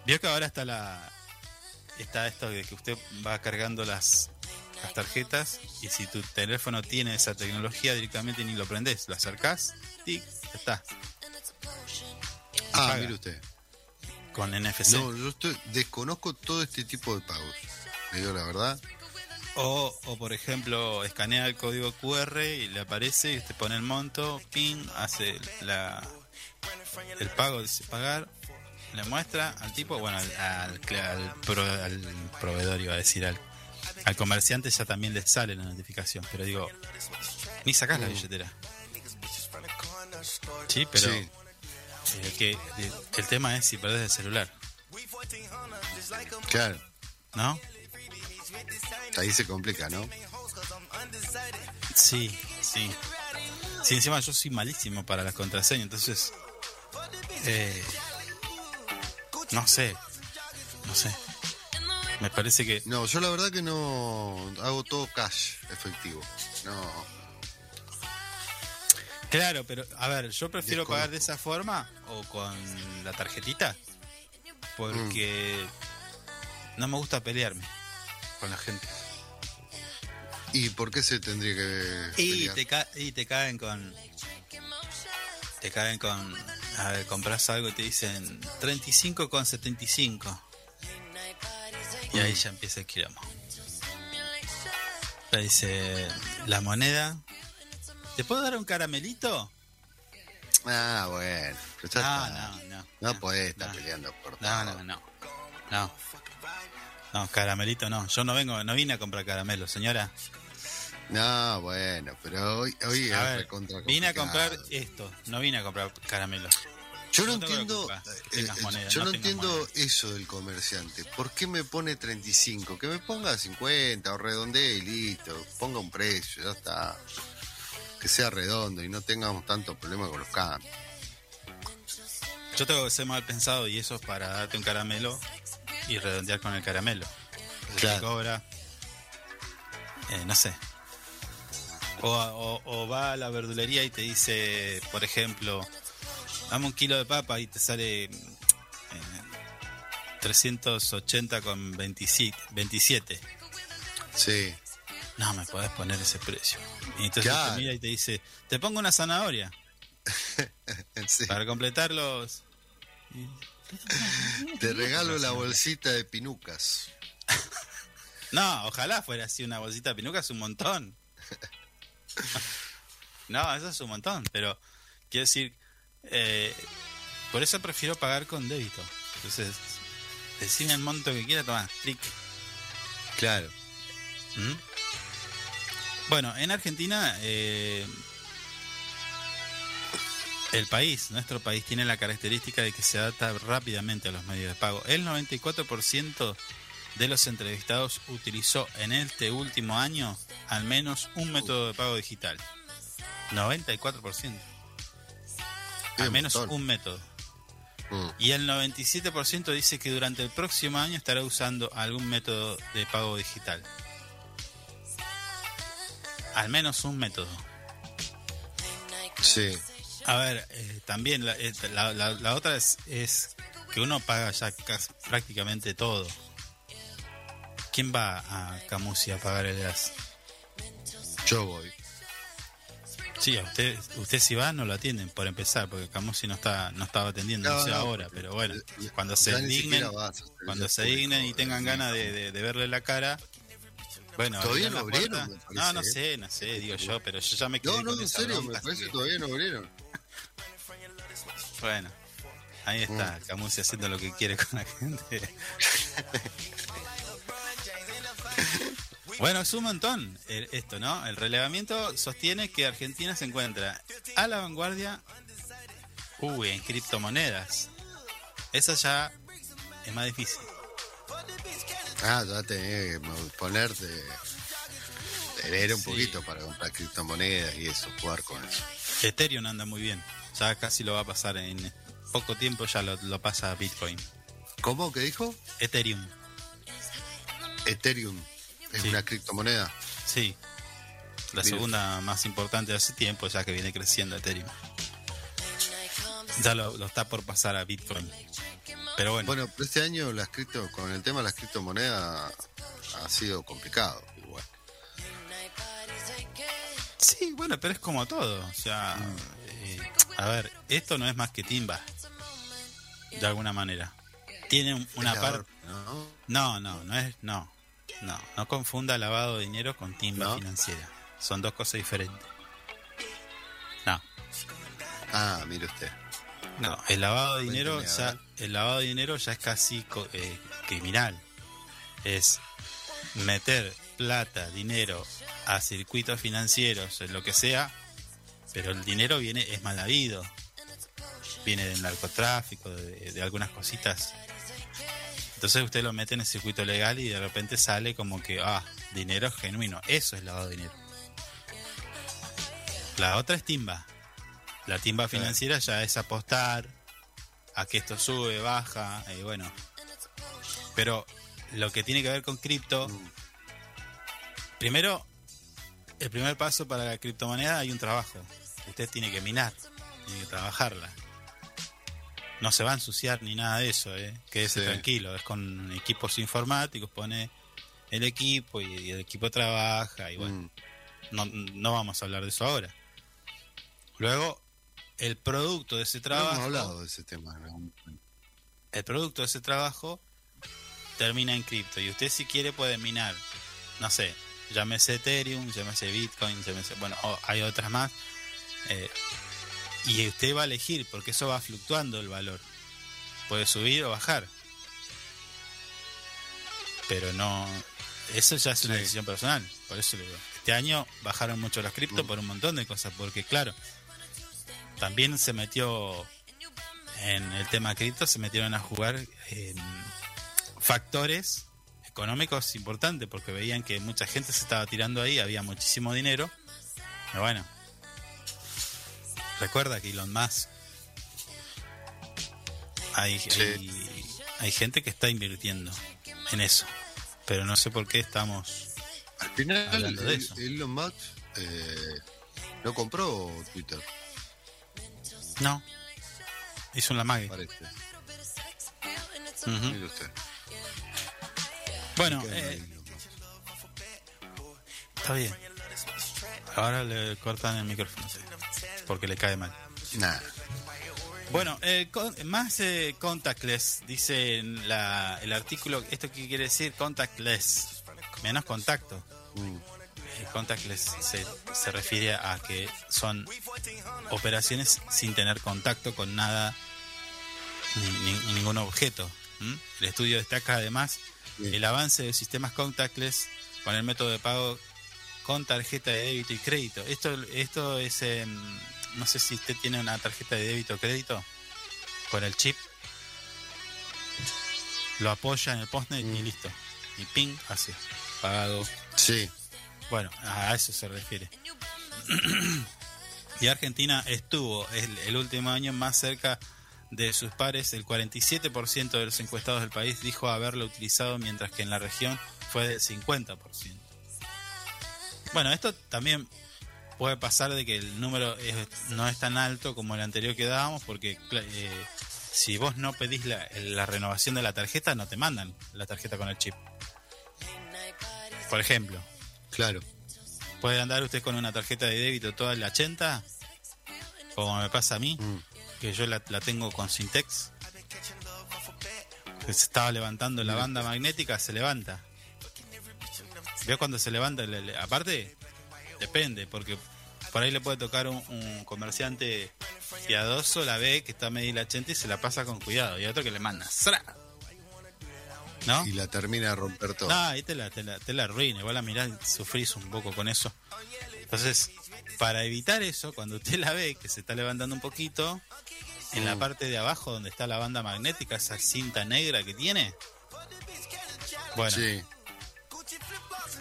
Vio que ahora está la está esto de que usted va cargando las, las tarjetas y si tu teléfono tiene esa tecnología directamente ni lo prendes, lo acercás, y ya está, Ah, mire usted. con NFC. No, yo estoy, desconozco todo este tipo de pagos. Le digo la verdad. O, o por ejemplo, escanea el código QR y le aparece y usted pone el monto, pin, hace la, el pago, dice pagar, le muestra al tipo, bueno, al, al, al pro- al proveedor iba a decir, al, al comerciante ya también le sale la notificación, pero digo, ni sacás la billetera. Sí, pero Sí. eh, que, eh, el tema es si perdés el celular, Claro, ¿no? ahí se complica, ¿no? Sí, sí. Sí, encima yo soy malísimo para las contraseñas, entonces. eh, no sé. No sé. Me parece que. No, yo la verdad que no hago todo cash efectivo. No, Claro, pero a ver, yo prefiero Desconozco. pagar de esa forma o con la tarjetita porque no me gusta pelearme con la gente. ¿Y por qué se tendría que Y pelear? te, ca- y te caen con. Te caen con. A ver, compras algo y te dicen 35 con 75. Y ahí ya empieza el quilombo. Te dice la moneda. ¿Te puedo dar un caramelito? Ah, bueno. pero No, está. no, no. No podés estar no. peleando por No, todo. no, no. No. No, caramelito no. Yo no vengo, no vine a comprar caramelo, señora. No, bueno, pero hoy, hoy A es ver, vine a comprar esto, no vine a comprar caramelo. Yo no entiendo, eh, eh, yo no entiendo eso del comerciante. ¿Por qué me pone 35? Que me ponga 50 o redondee y listo. Ponga un precio, ya está. Que sea redondo y no tengamos tanto problema con los cambios. Yo tengo que ser mal pensado y eso es para darte un caramelo y redondear con el caramelo. Claro. cobra, eh, no sé. O, o- o va a la verdulería y te dice, por ejemplo, dame un kilo de papa y te sale eh, 380 con 27. 27. Sí, No me podés poner ese precio. Y entonces Claro. te mira y te dice, te pongo una zanahoria sí. para completar los... Te regalo la bolsita de pinucas. No, ojalá fuera así una bolsita de pinuca, es un montón. No, eso es un montón, pero quiero decir, eh, por eso prefiero pagar con débito. Entonces, decime el monto que quiera, toma, clic. Claro. ¿Mm? Bueno, en Argentina, eh, el país, nuestro país, tiene la característica de que se adapta rápidamente a los medios de pago. El 94% de los entrevistados utilizó en este último año al menos un método de pago digital. 94%. Al menos un método. Mm. Y el 97% dice que durante el próximo año estará usando algún método de pago digital. Al menos un método. Sí. A ver, eh, también la, eh, la- la- la otra es, es que uno paga ya casi- prácticamente todo. ¿Quién va a Camusi a pagar el gas? Yo voy. Sí, a usted, usted si va no lo atienden por empezar, porque Camusi no está, no estaba atendiendo, no, No, sé no, ahora, pero bueno, cuando se dignen, cuando se dignen y tengan eh, ganas de, de- la cara, bueno, Todavía no abrieron, parece, No, no ¿eh? sé, no sé, digo yo, pero yo ya me quedé No, no, con en serio, me parece que que- todavía no abrieron. Bueno, ahí está, Camusi haciendo lo que quiere con la gente. bueno, es un montón el- esto, ¿no? El relevamiento sostiene que Argentina se encuentra a la vanguardia, uy, en criptomonedas. Eso ya es más difícil. Ah, ya tenés que ponerte. Tener un Sí. poquito para comprar criptomonedas y eso, jugar con eso. Ethereum anda muy bien, ya casi lo va a pasar en poco tiempo, ya lo, lo pasa a Bitcoin. ¿Cómo que dijo? Ethereum, Ethereum. ¿Es Sí. una criptomoneda? sí. La segunda más importante de hace tiempo, ya que viene creciendo Ethereum. Ya lo, lo está por pasar a Bitcoin. Pero bueno, Bueno, pero este año las cripto, con el tema de las criptomonedas ha sido complicado. Igual. sí, bueno, pero es como todo. O sea, eh, a ver, esto no es más que timba. De alguna manera. Tiene un- una parte. ¿no? No, no, no es. No. No, no confunda lavado de dinero con timba ¿No? financiera. Son dos cosas diferentes. No. Ah, mire usted. No, el lavado de dinero ya, el lavado de dinero ya es casi eh, criminal. Es meter plata, dinero a circuitos financieros, en lo que sea, pero el dinero viene es mal habido. Viene del narcotráfico, de, de algunas cositas. Entonces usted lo mete en el circuito legal y de repente sale como que, ah, dinero genuino. Eso es lavado de dinero. La otra es timba. La timba financiera ya es apostar a que esto sube, baja, y bueno. Pero lo que tiene que ver con cripto, primero, el primer paso para la criptomoneda hay un trabajo. usted tiene que minar, tiene que trabajarla. No se va a ensuciar ni nada de eso, ¿eh? Quédese Sí. tranquilo, es con equipos informáticos, pone el equipo y, y el equipo trabaja y bueno, Mm. no, no vamos a hablar de eso ahora. Luego, el producto de ese No trabajo hemos hablado de ese tema. ¿no? el producto de ese trabajo termina en cripto y usted si quiere puede minar, no sé, llámese Ethereum, llámese Bitcoin, llámese, bueno, o- hay otras más. eh, y usted va a elegir porque eso va fluctuando el valor. Puede subir o bajar. Pero no, eso ya es una Sí. decisión personal. Por eso le digo, este año bajaron mucho las cripto Mm. por un montón de cosas, porque claro, también se metió en el tema cripto, se metieron a jugar en factores económicos importantes, porque veían que mucha gente se estaba tirando ahí, había muchísimo dinero. Pero bueno, recuerda que Elon Musk, hay, Sí. hay, hay gente que está invirtiendo en eso, pero no sé por qué estamos... Al final, Hablando de el- eso. Elon Musk eh, no compró Twitter, No, hizo un lamague. parece. Mire usted. Bueno, eh, está bien. Ahora le cortan el micrófono, sí, porque le cae mal. Nah. Bueno, eh, con- más eh, contactless, dice en la, el artículo, ¿esto qué quiere decir? Contactless, menos contacto. Mm. Eh, contactless se, se refiere a que son operaciones sin tener contacto con nada, ni, ni- ningún objeto. El estudio destaca además Bien. el avance de sistemas contactless con el método de pago con tarjeta de débito y crédito. Esto, esto es, em, no sé si usted tiene una tarjeta de débito o crédito con el chip. Lo apoya en el postnet y Mm. listo. Y ping, así, pagado. Sí. Bueno, a eso se refiere. y Argentina estuvo el, el último año más cerca de sus pares. El 47% de los encuestados del país dijo haberlo utilizado, mientras que en la región fue del 50%. Bueno, esto también puede pasar de que el número es- no es tan alto como el anterior que dábamos, porque eh, si vos no pedís la, la renovación de la tarjeta, no te mandan la tarjeta con el chip. Por ejemplo, Claro. ¿Puede andar usted con una tarjeta de débito toda la 80? Como me pasa a mí, Mm. que yo la, la tengo con Syntex. Que se estaba levantando la banda magnética, se levanta. ¿Veo cuando se levanta? Le- le- aparte, depende, porque por ahí le puede tocar un, un comerciante piadoso, la ve que está la 80 y se la pasa con cuidado. Y otro que le manda. Y la termina de romper todo. No, ahí te la, te la, te la arruina. Igual la mirás y sufrís un poco con eso. Entonces, para evitar eso, cuando usted la ve que se está levantando un poquito, en la Mm. parte de abajo donde está la banda magnética, esa cinta negra que tiene, bueno, Sí.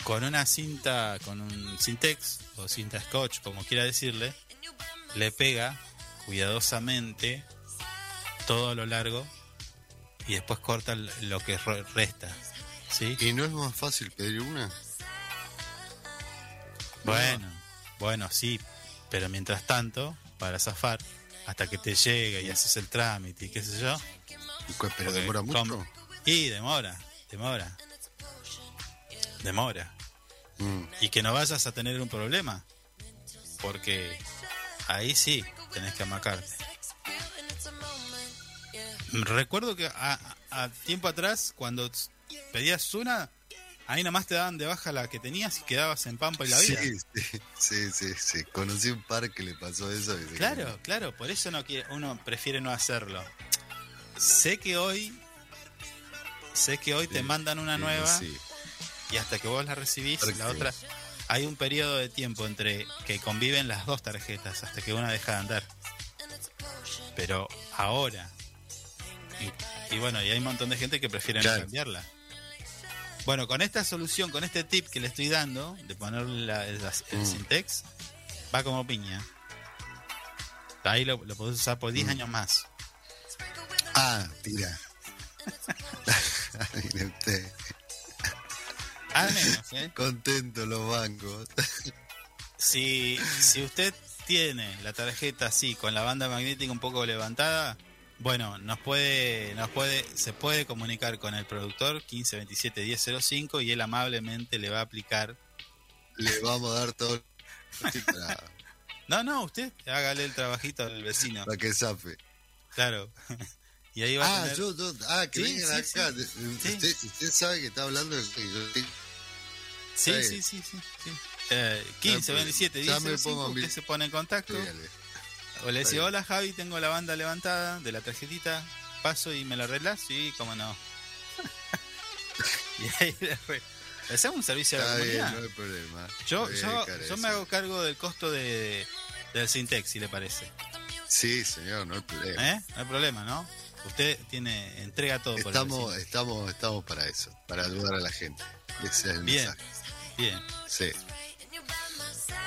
Con una cinta, con un Syntex o cinta Scotch, como quiera decirle, le pega cuidadosamente todo a lo largo y después corta lo que re- resta. ¿Sí? ¿Y no es más fácil pedir una? Bueno, bueno, sí, pero mientras tanto, para zafar, hasta que te llega y haces el trámite y qué sé yo, ¿Y cu- ¿Pero demora mucho? y demora, demora, demora. Mm. Y que no vayas a tener un problema, porque ahí sí tenés que amacarte. Recuerdo que a, a tiempo atrás, cuando pedías una, ahí nomás te daban de baja la que tenías y quedabas en Pampa y la vida. Sí, sí, sí, sí, sí. Conocí un par que le pasó eso. y Claro, quedó. claro, por eso no quiere, uno prefiere no hacerlo. Sé que hoy, sé que hoy te mandan una sí, nueva sí. Y hasta que vos la recibís, la otra, hay un periodo de tiempo entre que conviven las dos tarjetas hasta que una deja de andar. Pero ahora, y, y bueno, y hay un montón de gente que prefiere no cambiarla. Bueno, con esta solución, con este tip que le estoy dando, de ponerle la- el, el Mm. Syntex, va como piña. Ahí lo, lo podés usar por 10 Mm. años más. Ah, tira. Mire usted. Al menos, ¿eh? Contento los bancos. Si, si usted tiene la tarjeta así, con la banda magnética un poco levantada, bueno, nos puede, nos puede, se puede comunicar con el productor 1527 1005 y él amablemente le va a aplicar. Le vamos a dar todo No, no, usted hágale el trabajito al vecino. para que zafe. Claro. Y ahí va a Ah, tener... yo, yo- ah, que Sí, vengan sí, acá. sí. Usted, usted sabe que está hablando de que yo tengo- Sí, está sí, sí, sí, sí. Eh, 15, Ah, 27, ya me 10, pongo usted mil- se pone en contacto. O le Está dice, hola Javi, tengo la banda levantada de la tarjetita, paso y me lo arreglas, sí, cómo no. y ahí le hacemos un servicio a la Está bien, comunidad. no hay problema. yo, yo, yo me hago cargo del costo de, del Sintex, si le parece. Sí, señor, no hay problema. ¿Eh? No hay problema, ¿no? Usted tiene, entrega todo por el Estamos, estamos, estamos para eso, para ayudar a la gente. Ese es el Bien, mensaje. Bien. Sí.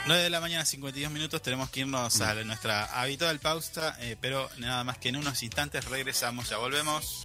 9 de la mañana, 52 minutos, tenemos que irnos a la- nuestra habitual pausa, eh, pero nada más que en unos instantes regresamos, ya volvemos.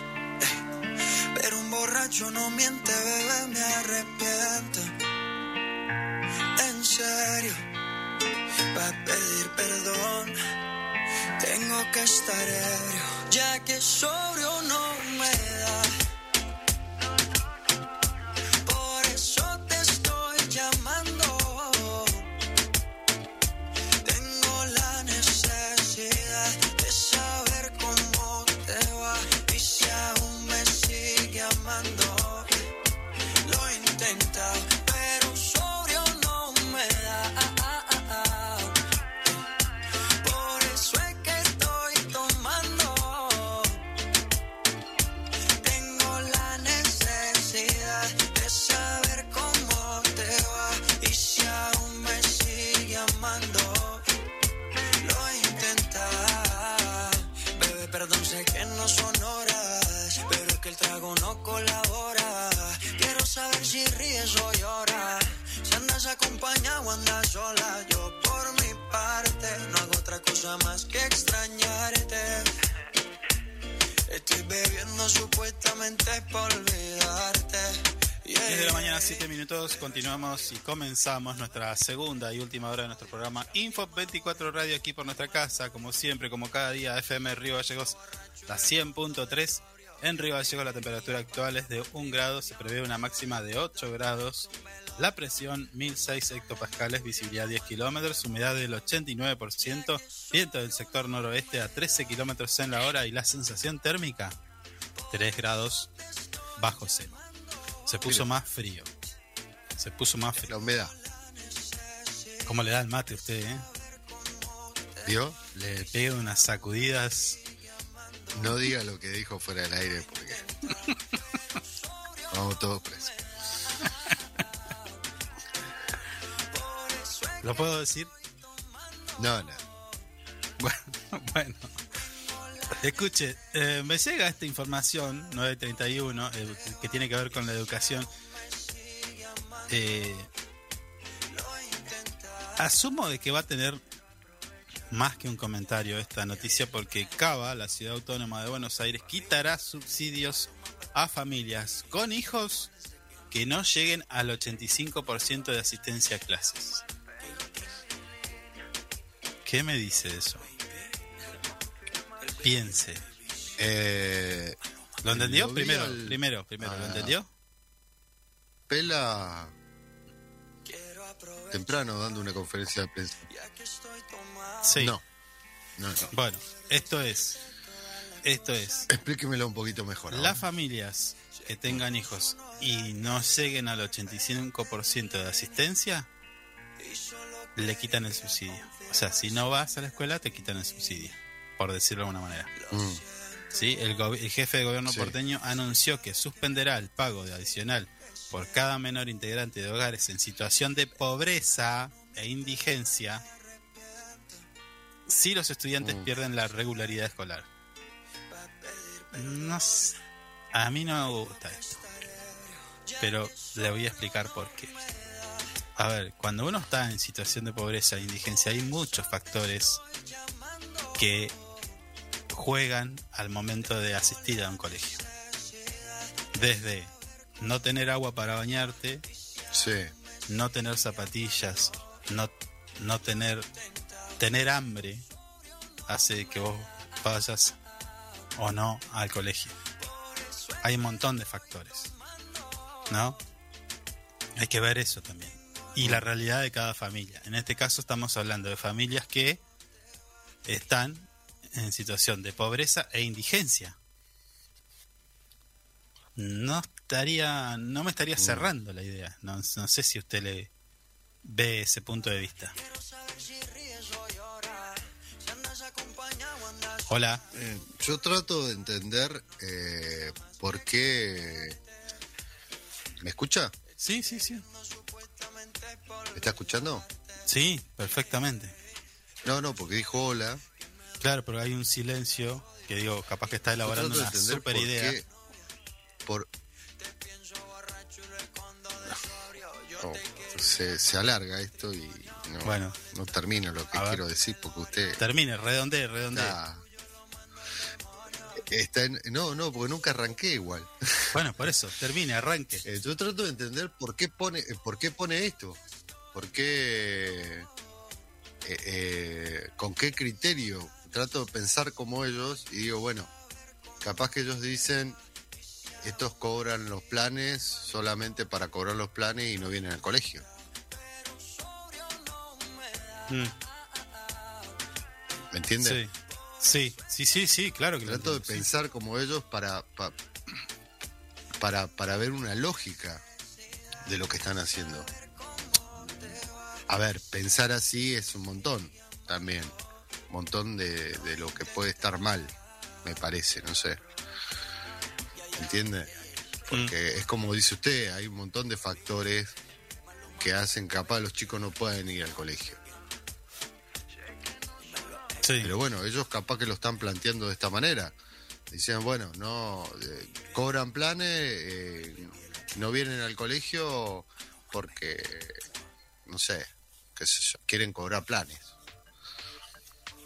Borracho no miente, bebé, me arrepiento. En serio, para pedir perdón, tengo que estar ebrio, ya que sobrio no me da. 7 minutos, continuamos y comenzamos nuestra segunda y última hora de nuestro programa Info 24 Radio aquí por nuestra casa, como siempre, como cada día, FM Río Gallegos, la 100.3. En Río Gallegos la temperatura actual es de 1 grado, se prevé una máxima de 8 grados, la presión 1006 hectopascales, visibilidad 10 kilómetros, humedad del 89%, viento del sector noroeste a 13 kilómetros en la hora y la sensación térmica 3 grados bajo cero. Se puso más frío. Se puso más La frío. humedad. ¿Cómo le da el mate a usted, eh? ¿Vio? Le pega unas sacudidas. No diga lo que dijo fuera del aire porque. Vamos todos presos. ¿Lo puedo decir? No, no. Bueno, bueno. Escuche, eh, me llega esta información, 931, eh, que tiene que ver con la educación. Eh, asumo de que va a tener más que un comentario esta noticia porque Cava, la ciudad autónoma de Buenos Aires, quitará subsidios a familias con hijos que no lleguen al 85% de asistencia a clases. ¿Qué me dice eso? Piense. Eh, ¿Lo entendió? Lo primero, al- primero, primero, ¿lo Ah. entendió? Pela temprano dando una conferencia de prensa. Sí. No. No, no. Bueno, esto es. Esto es. Explíquemelo un poquito mejor. Las familias que tengan hijos y no lleguen al 85% de asistencia, le quitan el subsidio. O sea, si no vas a la escuela, te quitan el subsidio, por decirlo de alguna manera. Mm, ¿Sí? El, el jefe de gobierno Sí. porteño anunció que suspenderá el pago de adicional por cada menor integrante de hogares en situación de pobreza e indigencia si los estudiantes Mm. pierden la regularidad escolar. No sé, a mí no me gusta esto, pero le voy a explicar por qué. A ver, cuando uno está en situación de pobreza e indigencia hay muchos factores que juegan al momento de asistir a un colegio. Desde no tener agua para bañarte, sí. no tener zapatillas, no, no tener tener hambre hace que vos vayas o no al colegio. Hay un montón de factores. ¿No? Hay que ver eso también. Y la realidad de cada familia. En este caso estamos hablando de familias que están en situación de pobreza e indigencia. No estaría, no me estaría cerrando la idea. No, no sé si usted le ve ese punto de vista. Hola. Eh, yo trato de entender eh, por qué... ¿Me escucha? Sí, sí, sí. ¿Me está escuchando? Sí, perfectamente. No, no, porque dijo hola. Claro, pero hay un silencio que digo, capaz que está elaborando una super por idea. qué- por... Oh, se, se alarga esto y no, Bueno. no termino lo que ver. quiero decir porque usted Termine, redondee, redondee. está, está en- no, no, porque nunca arranqué igual. Bueno, por eso, termine, arranque. Eh, yo trato de entender por qué pone, eh, por qué pone esto, por qué, eh, eh, con qué criterio. Trato de pensar como ellos y digo, bueno, capaz que ellos dicen, estos cobran los planes solamente para cobrar los planes y no vienen al colegio. Mm, ¿Me entiendes? sí. sí, sí, sí, sí, claro que lo Trato de sí. pensar como ellos para, pa- para, para ver una lógica de lo que están haciendo. A ver, pensar así es un montón también. Un montón de, de lo que puede estar mal, me parece, no sé. ¿Entiende? Porque es como dice usted, hay un montón de factores que hacen capaz los chicos no pueden ir al colegio. Sí. Pero bueno, ellos capaz que lo están planteando de esta manera. Dicen, bueno, no, eh, cobran planes, eh, no vienen al colegio porque, no sé, qué sé yo, quieren cobrar planes.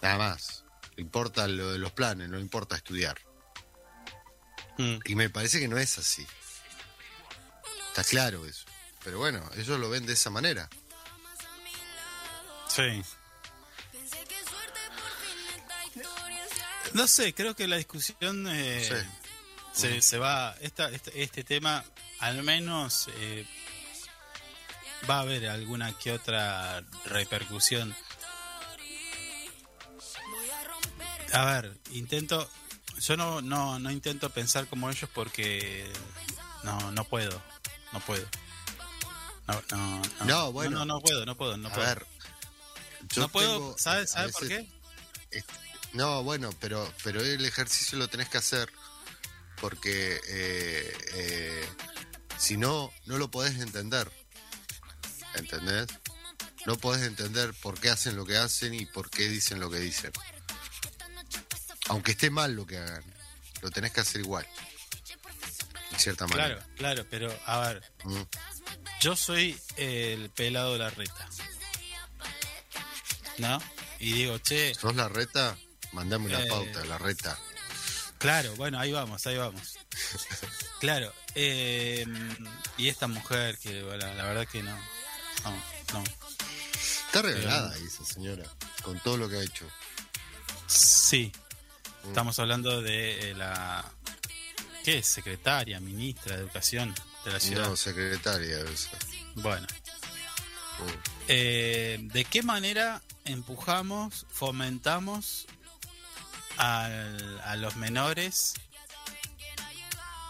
Nada más. Importa lo de los planes, no importa estudiar. Mm, Y me parece que no es así. Está claro eso. Pero bueno, ellos lo ven de esa manera. sí. No sé, creo que la discusión eh, se, se va. Esta, este, este tema, al menos, eh, va a haber alguna que otra repercusión. A ver, intento. Yo no, no, no intento pensar como ellos porque no, no puedo. No puedo. No, no, no. No, bueno. No, no, no puedo, no puedo, no a puedo. ver. yo no puedo, ¿sabes, a ¿sabes por qué? No, bueno, pero, pero el ejercicio lo tenés que hacer porque eh, eh, si no, no lo podés entender. ¿Entendés? No podés entender por qué hacen lo que hacen y por qué dicen lo que dicen. Aunque esté mal lo que hagan, lo tenés que hacer igual. De cierta Claro, manera. claro, pero a ver, Mm. yo soy el pelado de la reta. ¿No? Y digo, che, ¿Sos la reta? Mandame una Eh. pauta, la reta. claro, bueno, ahí vamos, ahí vamos. Claro, eh, y esta mujer que, la verdad que no, no, no. Está regalada ahí esa señora, con todo lo que ha hecho. Sí, estamos hablando de eh, la, ¿qué es? Secretaria, ministra de Educación de la ciudad. No, secretaria ser. Bueno, Mm. Eh, ¿De qué manera empujamos, fomentamos al- a los menores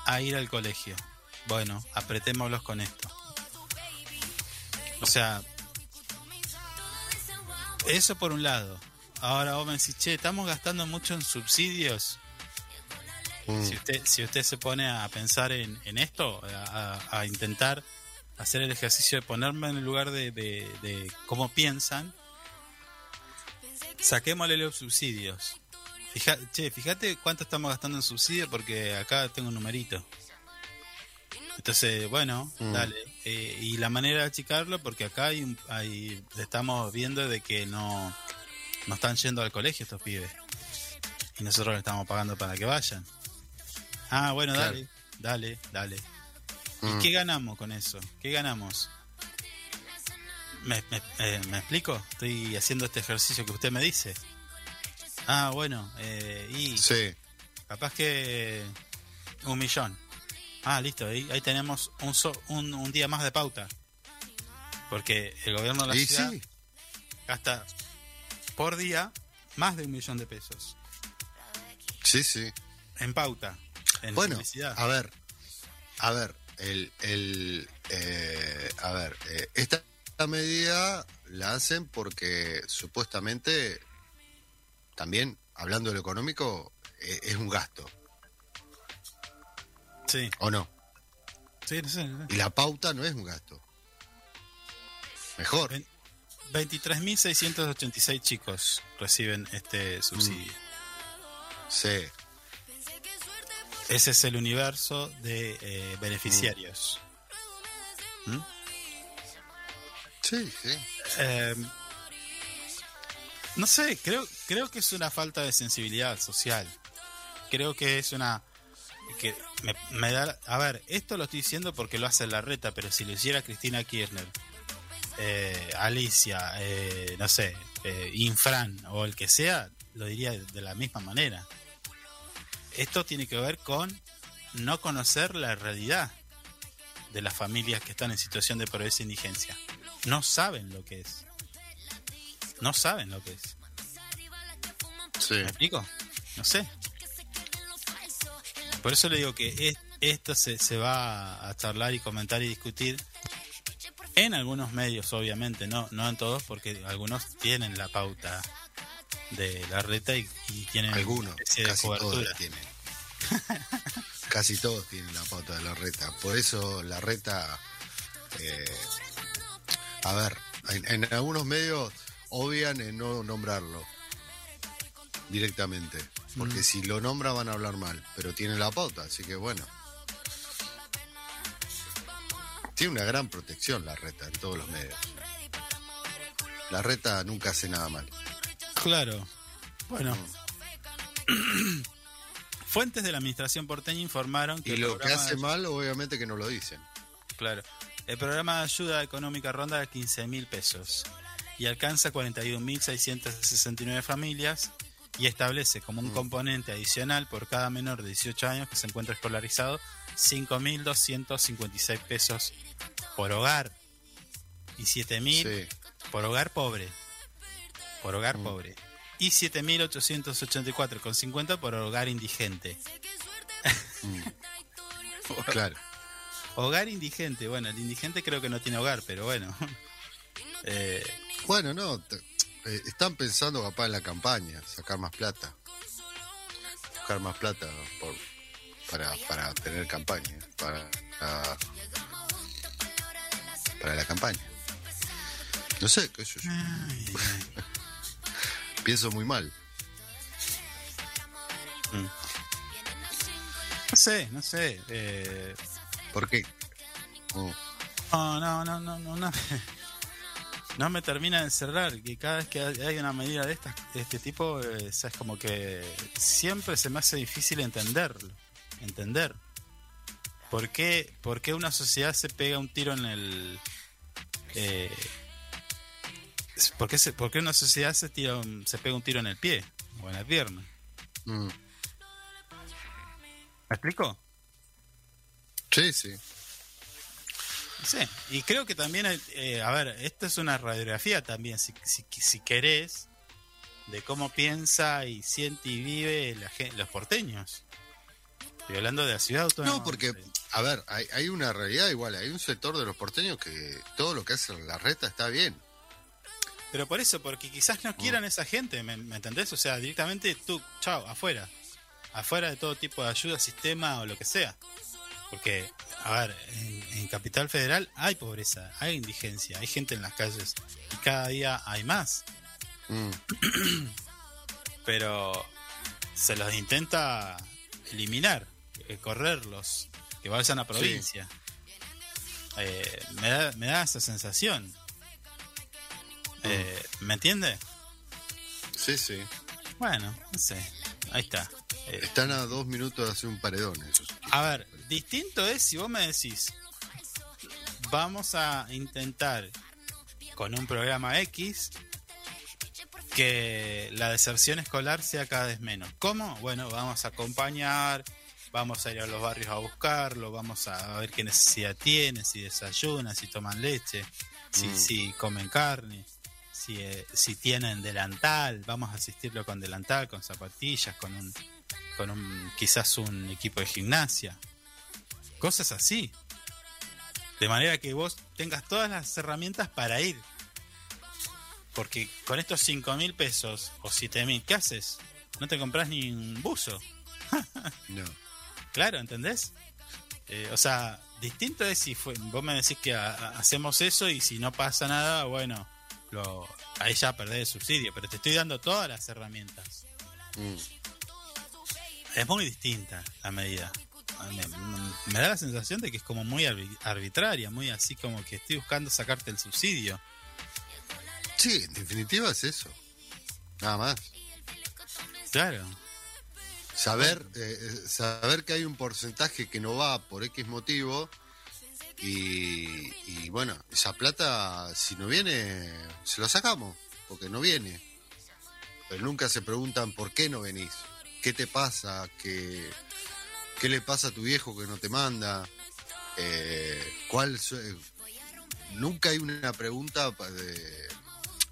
a ir al colegio? Bueno, apretémoslos con esto. O sea, eso por un lado. Ahora vos me decís, che, estamos gastando mucho en subsidios. Mm. Si usted, si usted se pone a pensar en, en esto, a, intentar hacer el ejercicio de ponerme en el lugar de, de- de cómo piensan, saquémosle los subsidios. Fija- che, fíjate cuánto estamos gastando en subsidios porque acá tengo un numerito. Entonces, bueno, Mm. dale. Eh, y la manera de achicarlo, porque acá hay, hay- estamos viendo de que no, no están yendo al colegio estos pibes. Y nosotros le estamos pagando para que vayan. Ah, bueno, Claro. dale, dale, dale. Mm. ¿Y qué ganamos con eso? ¿Qué ganamos? ¿Me, me- eh, ¿me explico? Estoy haciendo este ejercicio que usted me dice. Ah, bueno, eh, y Sí, capaz que un millón. Ah, listo, ahí, ahí tenemos un, so- un, un día más de pauta. Porque el gobierno de la ciudad sí, gasta por día más de un millón de pesos sí, sí. en pauta, en Bueno, publicidad. a ver, a ver, el, el, eh, a ver, eh, esta medida la hacen porque supuestamente también hablando de lo económico, eh, es un gasto, Sí, ¿o no? sí, no sé. Y la pauta no es un gasto. Mejor. 23.686 chicos reciben este subsidio. Sí. Ese es el universo de eh, beneficiarios. ¿Mm? Sí, sí. Eh, no sé, creo, creo que es una falta de sensibilidad social. Creo que es una... que me, me da... A ver, esto lo estoy diciendo porque lo hace la reta, pero si lo hiciera Cristina Kirchner, eh, Alicia, eh, no sé, eh, Infran o el que sea, lo diría de la misma manera. Esto tiene que ver con no conocer la realidad de las familias que están en situación de pobreza e indigencia. No saben lo que es. No saben lo que es. Sí. ¿Me explico? No sé. Por eso le digo que es- esto se, se va a charlar y comentar y discutir en algunos medios, obviamente, no, no en todos, porque algunos tienen la pauta de la reta y, y tienen Algunos, de casi todos cobertura. la tienen. casi todos tienen la pauta de la reta. Por eso la reta, eh, a ver, en, en algunos medios obvian en no nombrarlo directamente. Porque si lo nombra van a hablar mal, pero tiene la pauta, así que bueno. Tiene una gran protección la reta en todos los medios. La reta nunca hace nada mal. Claro. Bueno. Fuentes de la administración porteña informaron que Y lo que hace de- mal, obviamente que no lo dicen. Claro. El programa de ayuda económica ronda de 15 mil pesos y alcanza 41.669 familias y establece como un componente adicional por cada menor de 18 años que se encuentra escolarizado 5.256 pesos por hogar y 7.000 Sí. por hogar pobre. Por hogar pobre. Y 7.884,50 por hogar indigente. Claro. Hogar indigente, bueno, el indigente creo que no tiene hogar, pero bueno. Eh, Bueno, no, eh, están pensando capaz en la campaña, sacar más plata. Buscar más plata por, para, para tener campaña, para, para, para la campaña. No sé, qué sé yo. Pienso muy mal. no sé, no sé. eh, ¿Por qué? Oh, no, no, no, no, no, no. No me termina de cerrar que cada vez que hay hay una medida de, estas, de este tipo, eh, es como que siempre se me hace difícil entenderlo. Entender. ¿Por qué, por qué una sociedad se pega un tiro en el... Eh, ¿por, qué se, por qué una sociedad se, tira un- se pega un tiro en el pie o en la pierna? mm. ¿Me explico? Sí, sí. Sí, y creo que también, eh, a ver, esto es una radiografía también, si, si, si querés, de cómo piensa y siente y vive la los porteños. Estoy hablando de la ciudad autónoma. No, porque, a ver, hay, hay una realidad igual, hay un sector de los porteños que todo lo que hace la reta está bien. Pero por eso, porque quizás no quieran esa gente, ¿me, me entendés? O sea, directamente tú, chao, afuera. Afuera de todo tipo de ayuda, sistema o lo que sea. Porque, a ver, en, en Capital Federal hay pobreza, hay indigencia, hay gente en las calles y cada día hay más. Mm. pero se los intenta eliminar, eh, correrlos, que vayan a provincia. Eh, me, da, me da esa sensación. Eh, ¿Me entiende? Sí, sí. Bueno, no sé. Ahí está. Están a dos minutos de hacer un paredón esos. a ver, distinto es si vos me decís, vamos a intentar con un programa X que la deserción escolar sea cada vez menos. ¿Cómo? Bueno, vamos a acompañar, vamos a ir a los barrios a buscarlo, vamos a ver qué necesidad tienen, si desayunan, si toman leche, si, Mm. si comen carne, si, eh, si tienen delantal, vamos a asistirlo con delantal, con zapatillas, con un, con un quizás un equipo de gimnasia. Cosas así. De manera que vos tengas todas las herramientas para ir. Porque con estos 5 mil pesos o 7 mil, ¿qué haces? no te compras ni un buzo. No. Claro, ¿entendés? Eh, o sea, distinto es si fue, vos me decís que a- a- hacemos eso y si no pasa nada, bueno, lo, ahí ya perdés el subsidio, pero te estoy dando todas las herramientas. Mm. Es muy distinta la medida. A mí Me, me da la sensación de que es como muy arbi- arbitraria, muy así como que estoy buscando sacarte el subsidio. Sí, en definitiva es eso. Nada más. Claro. Saber, eh, eh, saber que hay un porcentaje que no va por X motivo y, y bueno, esa plata si no viene, se lo sacamos, porque no viene. Pero nunca se preguntan por qué no venís, qué te pasa, qué, qué le pasa a tu viejo que no te manda, eh, cuál... eh, nunca hay una pregunta de-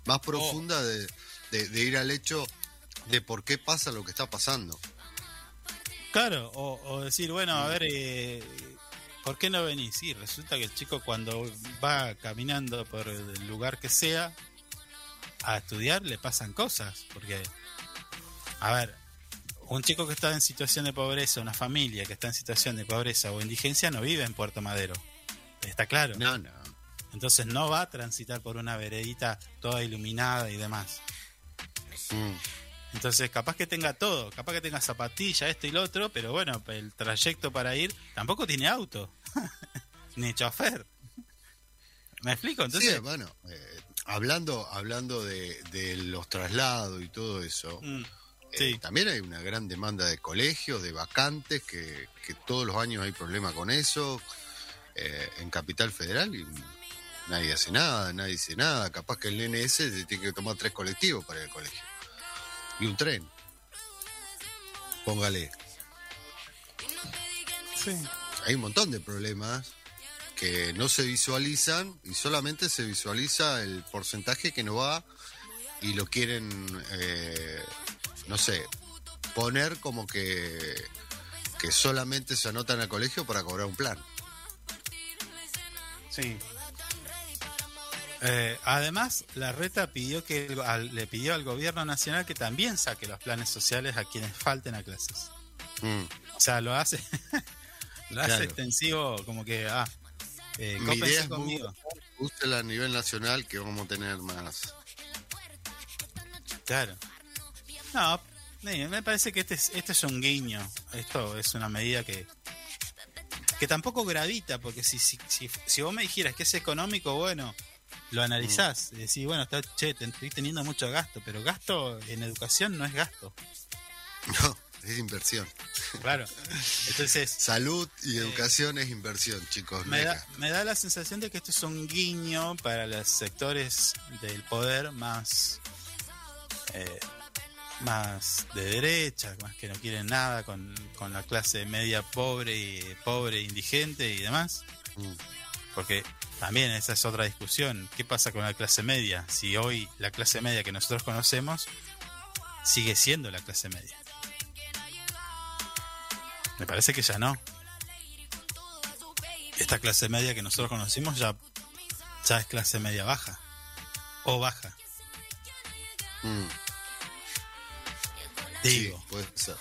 más profunda de, de- de ir al hecho de por qué pasa lo que está pasando. Claro, o, o decir, bueno, a ver, eh, ¿por qué no venís? Sí, resulta que el chico cuando va caminando por el lugar que sea a estudiar le pasan cosas, porque, a ver, un chico que está en situación de pobreza, una familia que está en situación de pobreza o indigencia no vive en Puerto Madero, está claro. No, no. Entonces no va a transitar por una veredita toda iluminada y demás. Mm. Entonces, capaz que tenga todo, capaz que tenga zapatilla, esto y lo otro, pero bueno, el trayecto para ir tampoco tiene auto, ni chofer. ¿Me explico? Entonces, sí, bueno, eh, hablando, hablando de, de los traslados y todo eso, mm, eh, también hay una gran demanda de colegios, de vacantes, que, que todos los años hay problema con eso, eh, en Capital Federal, y nadie hace nada, nadie dice nada, capaz que el se tiene que tomar tres colectivos para ir al colegio, y un tren, póngale. sí. hay un montón de problemas que no se visualizan y solamente se visualiza el porcentaje que no va y lo quieren, eh, no sé, poner como que, que solamente se anotan al colegio para cobrar un plan. Sí. Eh, además, la reta pidió que el- al- le pidió al gobierno nacional que también saque los planes sociales a quienes falten a clases. Mm. O sea, lo hace, lo hace extensivo, como que, ah, eh, Mi idea es conmigo. úsela a nivel nacional que vamos a tener más. Claro. No, me parece que este es, este es un guiño. Esto es una medida que que tampoco gravita, porque si, si, si, si vos me dijeras que es económico, bueno, lo analizás. Y decís, bueno, está, che, te estoy teniendo mucho gasto, pero gasto en educación no es gasto. No, es inversión. Claro. Entonces, Salud y educación es inversión, chicos. me da, me da la sensación de que esto es un guiño para los sectores del poder más eh, más de derecha, más que no quieren nada con, con la clase media pobre y pobre indigente y demás. Mm. Porque también esa es otra discusión. ¿Qué pasa con la clase media? Si hoy la clase media que nosotros conocemos sigue siendo la clase media. Me parece que ya no. Esta clase media que nosotros conocimos ya, ya es clase media baja. O baja. Mm. Digo. Sí, puede ser.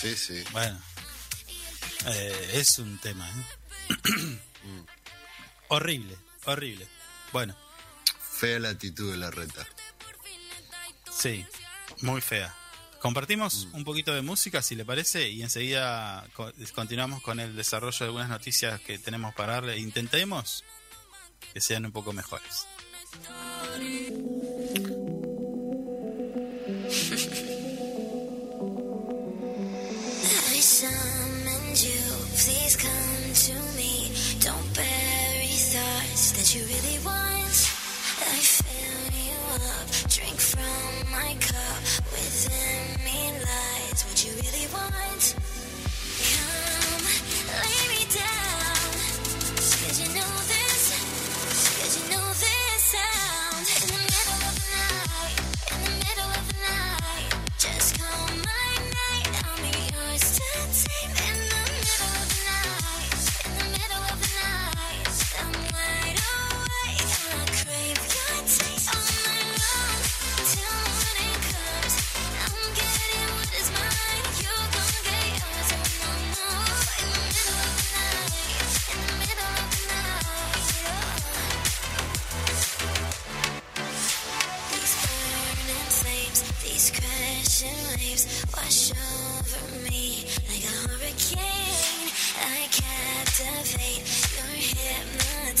Sí, sí. Bueno. Eh, es un tema. ¿eh? horrible, horrible. Bueno, Fea la actitud de la reta. sí, muy fea. Compartimos un poquito de música, si le parece, y enseguida co- continuamos con el desarrollo de algunas noticias que tenemos para darle. Intentemos que sean un poco mejores.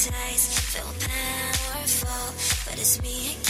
hypnotized, feel powerful, but it's me again.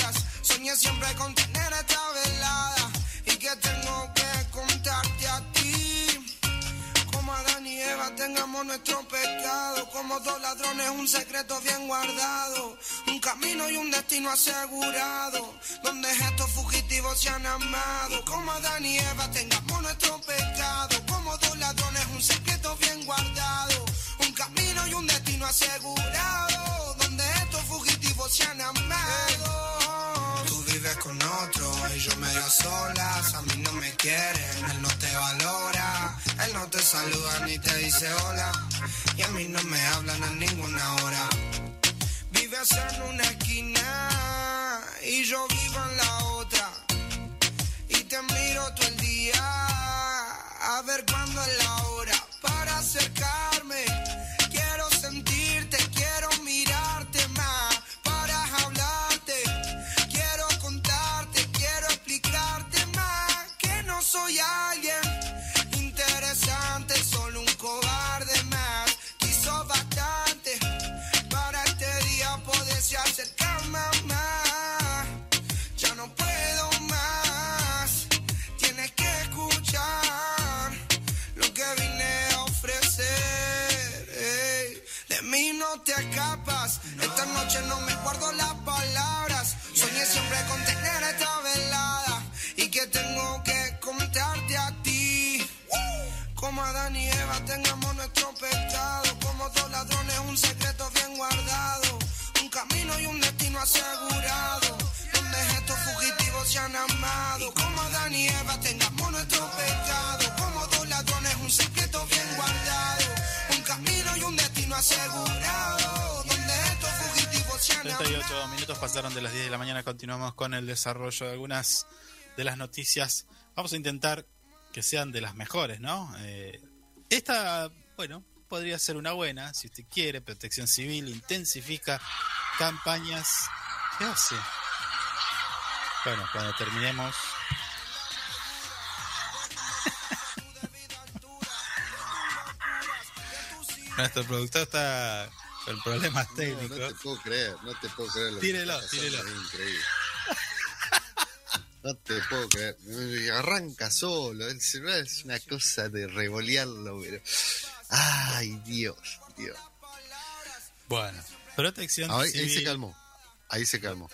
Siempre con tener esta velada y que tengo que contarte a ti. Como Adán y Eva tengamos nuestro pecado. Como dos ladrones, un secreto bien guardado. Un camino y un destino asegurado. Donde estos fugitivos se han amado. Como Adán y Eva tengamos nuestro pecado. Como dos ladrones, un secreto bien guardado. Un camino y un destino asegurado. Donde estos fugitivos se han amado. Con otro y yo medio solas. A mí no me quieren, él no te valora. Él no te saluda ni te dice hola. Y a mí no me hablan a ninguna hora. Vives en una esquina y yo vivo en la otra. Y te miro todo el día a ver cuándo es la hora para acercarme. Soy 38 minutos pasaron de las 10 de la mañana. Continuamos con el desarrollo de algunas de las noticias. Vamos a intentar que sean de las mejores, ¿no? Eh, esta, bueno, podría ser una buena, si usted quiere. Protección Civil intensifica campañas. ¿Qué hace? Bueno, cuando terminemos. Nuestro productor está con problemas No, técnicos. no te puedo creer, no te puedo creer. Tírelo, tírelo. es increíble. No te puedo creer. Arranca solo. El celular es una cosa de revolearlo, pero. Ay, Dios, Dios. Bueno, protección Ahí, ahí civil. se calmó. Ahí se calmó.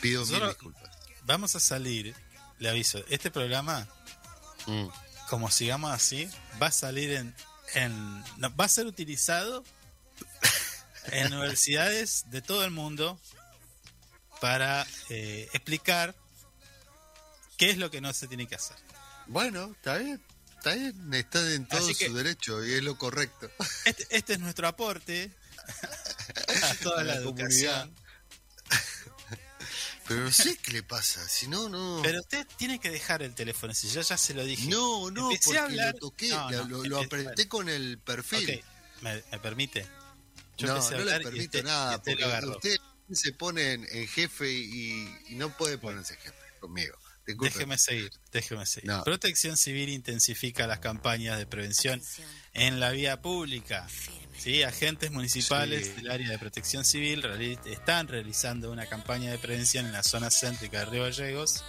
Pido mil Nosotros disculpas. vamos a salir, le aviso, este programa, Mm. como sigamos así, va a salir en, en no, va a ser utilizado en universidades de todo el mundo para eh, explicar qué es lo que no se tiene que hacer. Bueno, está bien. Está bien. Está en todo su derecho y es lo correcto. Este, este es nuestro aporte a toda A la, la educación. Pero no sé qué le pasa. Si no, no. Pero usted tiene que dejar el teléfono, si yo ya se lo dije. No, no, Empecé porque a hablar- lo toqué, No, lo, no, lo- apreté bueno. con el perfil. Ok, ¿me, me permite? Yo no, no le permito usted- nada, porque usted se pone en, en jefe y, y no puede ponerse jefe conmigo. Disculpe. Déjeme seguir, déjeme seguir. No. Protección Civil intensifica las campañas de prevención en la vía pública. ¿Sí? Agentes municipales Sí. del área de protección civil reali- están realizando una campaña de prevención en la zona céntrica de Río Gallegos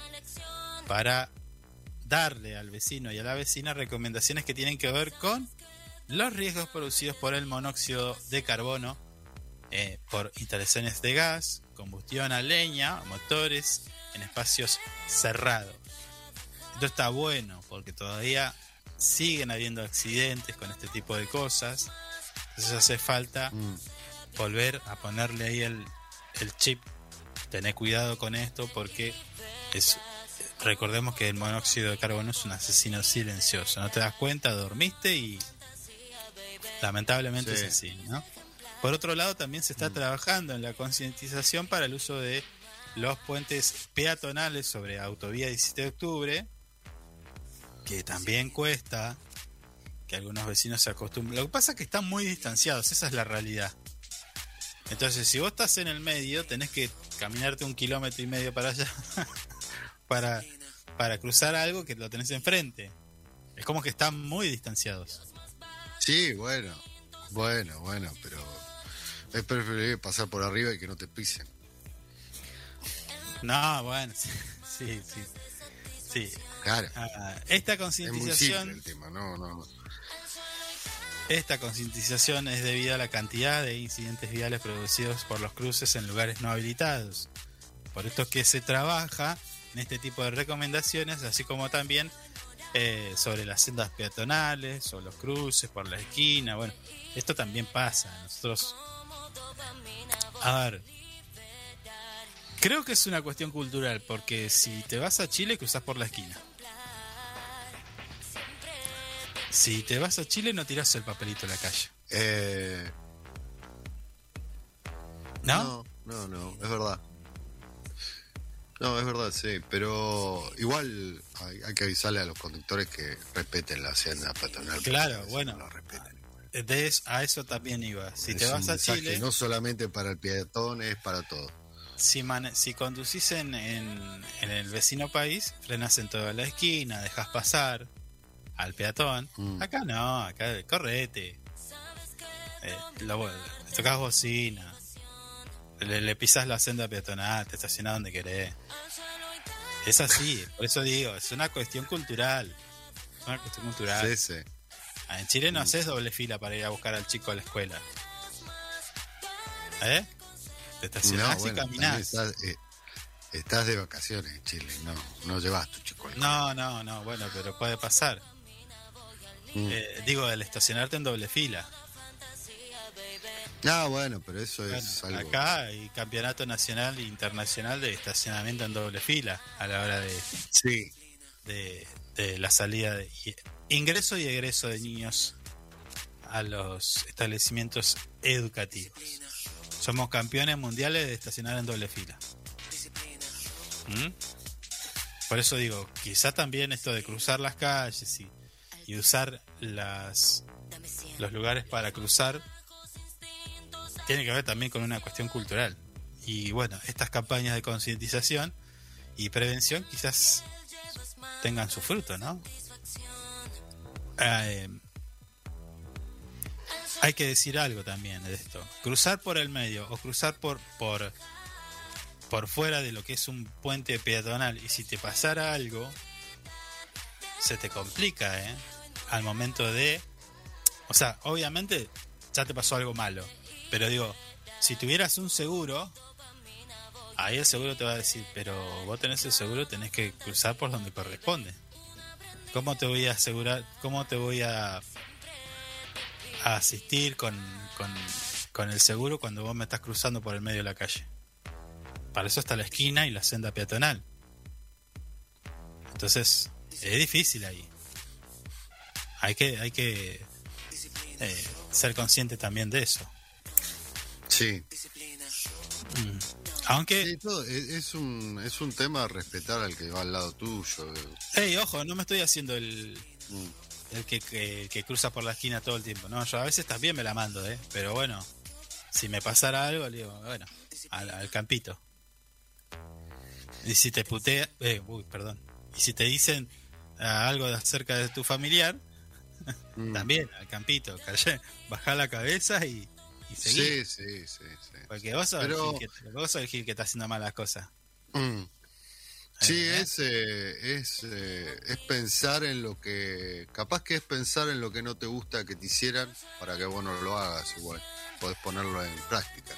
para darle al vecino y a la vecina recomendaciones que tienen que ver con los riesgos producidos por el monóxido de carbono, eh, por instalaciones de gas, combustión a leña, motores en espacios cerrados. Esto está bueno porque todavía siguen habiendo accidentes con este tipo de cosas. Entonces hace falta Mm. volver a ponerle ahí el, el chip. Tener cuidado con esto porque es recordemos que el monóxido de carbono es un asesino silencioso. No te das cuenta, dormiste y lamentablemente Sí. es así, ¿no? Por otro lado, también se está trabajando en la concientización para el uso de los puentes peatonales sobre autovía 17 de octubre, que también cuesta que algunos vecinos se acostumbren. Lo que pasa es que están muy distanciados, esa es la realidad. Entonces, si vos estás en el medio, tenés que caminarte un kilómetro y medio para allá para, para cruzar algo que lo tenés enfrente. Es como que están muy distanciados. Sí, bueno. Bueno, bueno, pero es preferible pasar por arriba y que no te pisen. No, bueno, sí, sí. sí. Sí. Claro. Ah, esta Es muy simple concientización el tema, no, no, no. Esta concientización es debido a la cantidad de incidentes viales producidos por los cruces en lugares no habilitados. Por esto es que se trabaja en este tipo de recomendaciones, así como también eh, sobre las sendas peatonales o los cruces por la esquina. Bueno, esto también pasa. Nosotros, a ver, creo que es una cuestión cultural, porque si te vas a Chile, cruzas por la esquina. Si te vas a Chile, no tiras el papelito en la calle. Eh, ¿No? No, no, no, es verdad. No, es verdad, sí, pero igual hay, hay que avisarle a los conductores que respeten la senda peatonal. Claro, bueno. no. De es- a eso también iba. Si Es te vas a Chile, no solamente para el peatón, es para todo. si, mane- si conducís en, en- en el vecino país, frenas en toda la esquina, dejas pasar al peatón. Mm. Acá no, acá correte. Eh, lo, le tocas bocina. Le, le pisas la senda peatonal, te estacionás donde querés. Es así, por eso digo, es una cuestión cultural. Es una cuestión cultural. Sí, sí. Ah, En Chile no haces doble fila para ir a buscar al chico a la escuela. ¿Eh? Te estacionás No, bueno, y caminás. estás, eh, estás de vacaciones en Chile, no, no llevas tu chico. al No, no, no, bueno, pero puede pasar. Mm. Eh, digo, el estacionarte en doble fila. Ah, bueno, pero eso es algo. acá hay campeonato nacional e internacional de estacionamiento en doble fila a la hora de, Sí. de, de la salida de ingreso y egreso de niños a los establecimientos educativos. Somos campeones mundiales de estacionar en doble fila. ¿Mm? Por eso digo, quizá también esto de cruzar las calles y, y usar las los lugares para cruzar tiene que ver también con una cuestión cultural. Y bueno, estas campañas de concientización y prevención quizás tengan su fruto, ¿no? Eh, hay que decir algo también de esto. Cruzar por el medio o cruzar por, por, por fuera de lo que es un puente peatonal y si te pasara algo, se te complica, ¿eh? Al momento de... O sea, obviamente ya te pasó algo malo, pero digo, si tuvieras un seguro, ahí el seguro te va a decir, pero vos tenés el seguro, tenés que cruzar por donde corresponde. ¿Cómo te voy a asegurar, cómo te voy a, asistir con, con, con el seguro cuando vos me estás cruzando por el medio de la calle? Para eso está la esquina y la senda peatonal. Entonces, es difícil ahí. Hay que, hay que eh, ser consciente también de eso. Sí. Mm. Aunque, Sí, todo, es, es un, es un tema respetar al que va al lado tuyo. eh. hey, ojo, no me estoy haciendo el, Mm. el que, que, que cruza por la esquina todo el tiempo. No, yo a veces también me la mando, ¿eh? Pero bueno, si me pasara algo, le digo, bueno, al, al campito. Y si te putea, eh, uy, perdón. Y si te dicen ah, algo acerca de tu familiar, Mm. también al campito, calle, baja la cabeza y, y seguí. Sí, sí, sí, sí. Porque vos sos, Pero- el gil que, vos sos el gil que está haciendo malas cosas. Mm. Sí, ¿Eh? es, eh, es, eh, es pensar en lo que. Capaz que es pensar en lo que no te gusta que te hicieran para que vos no lo hagas igual. Podés ponerlo en práctica.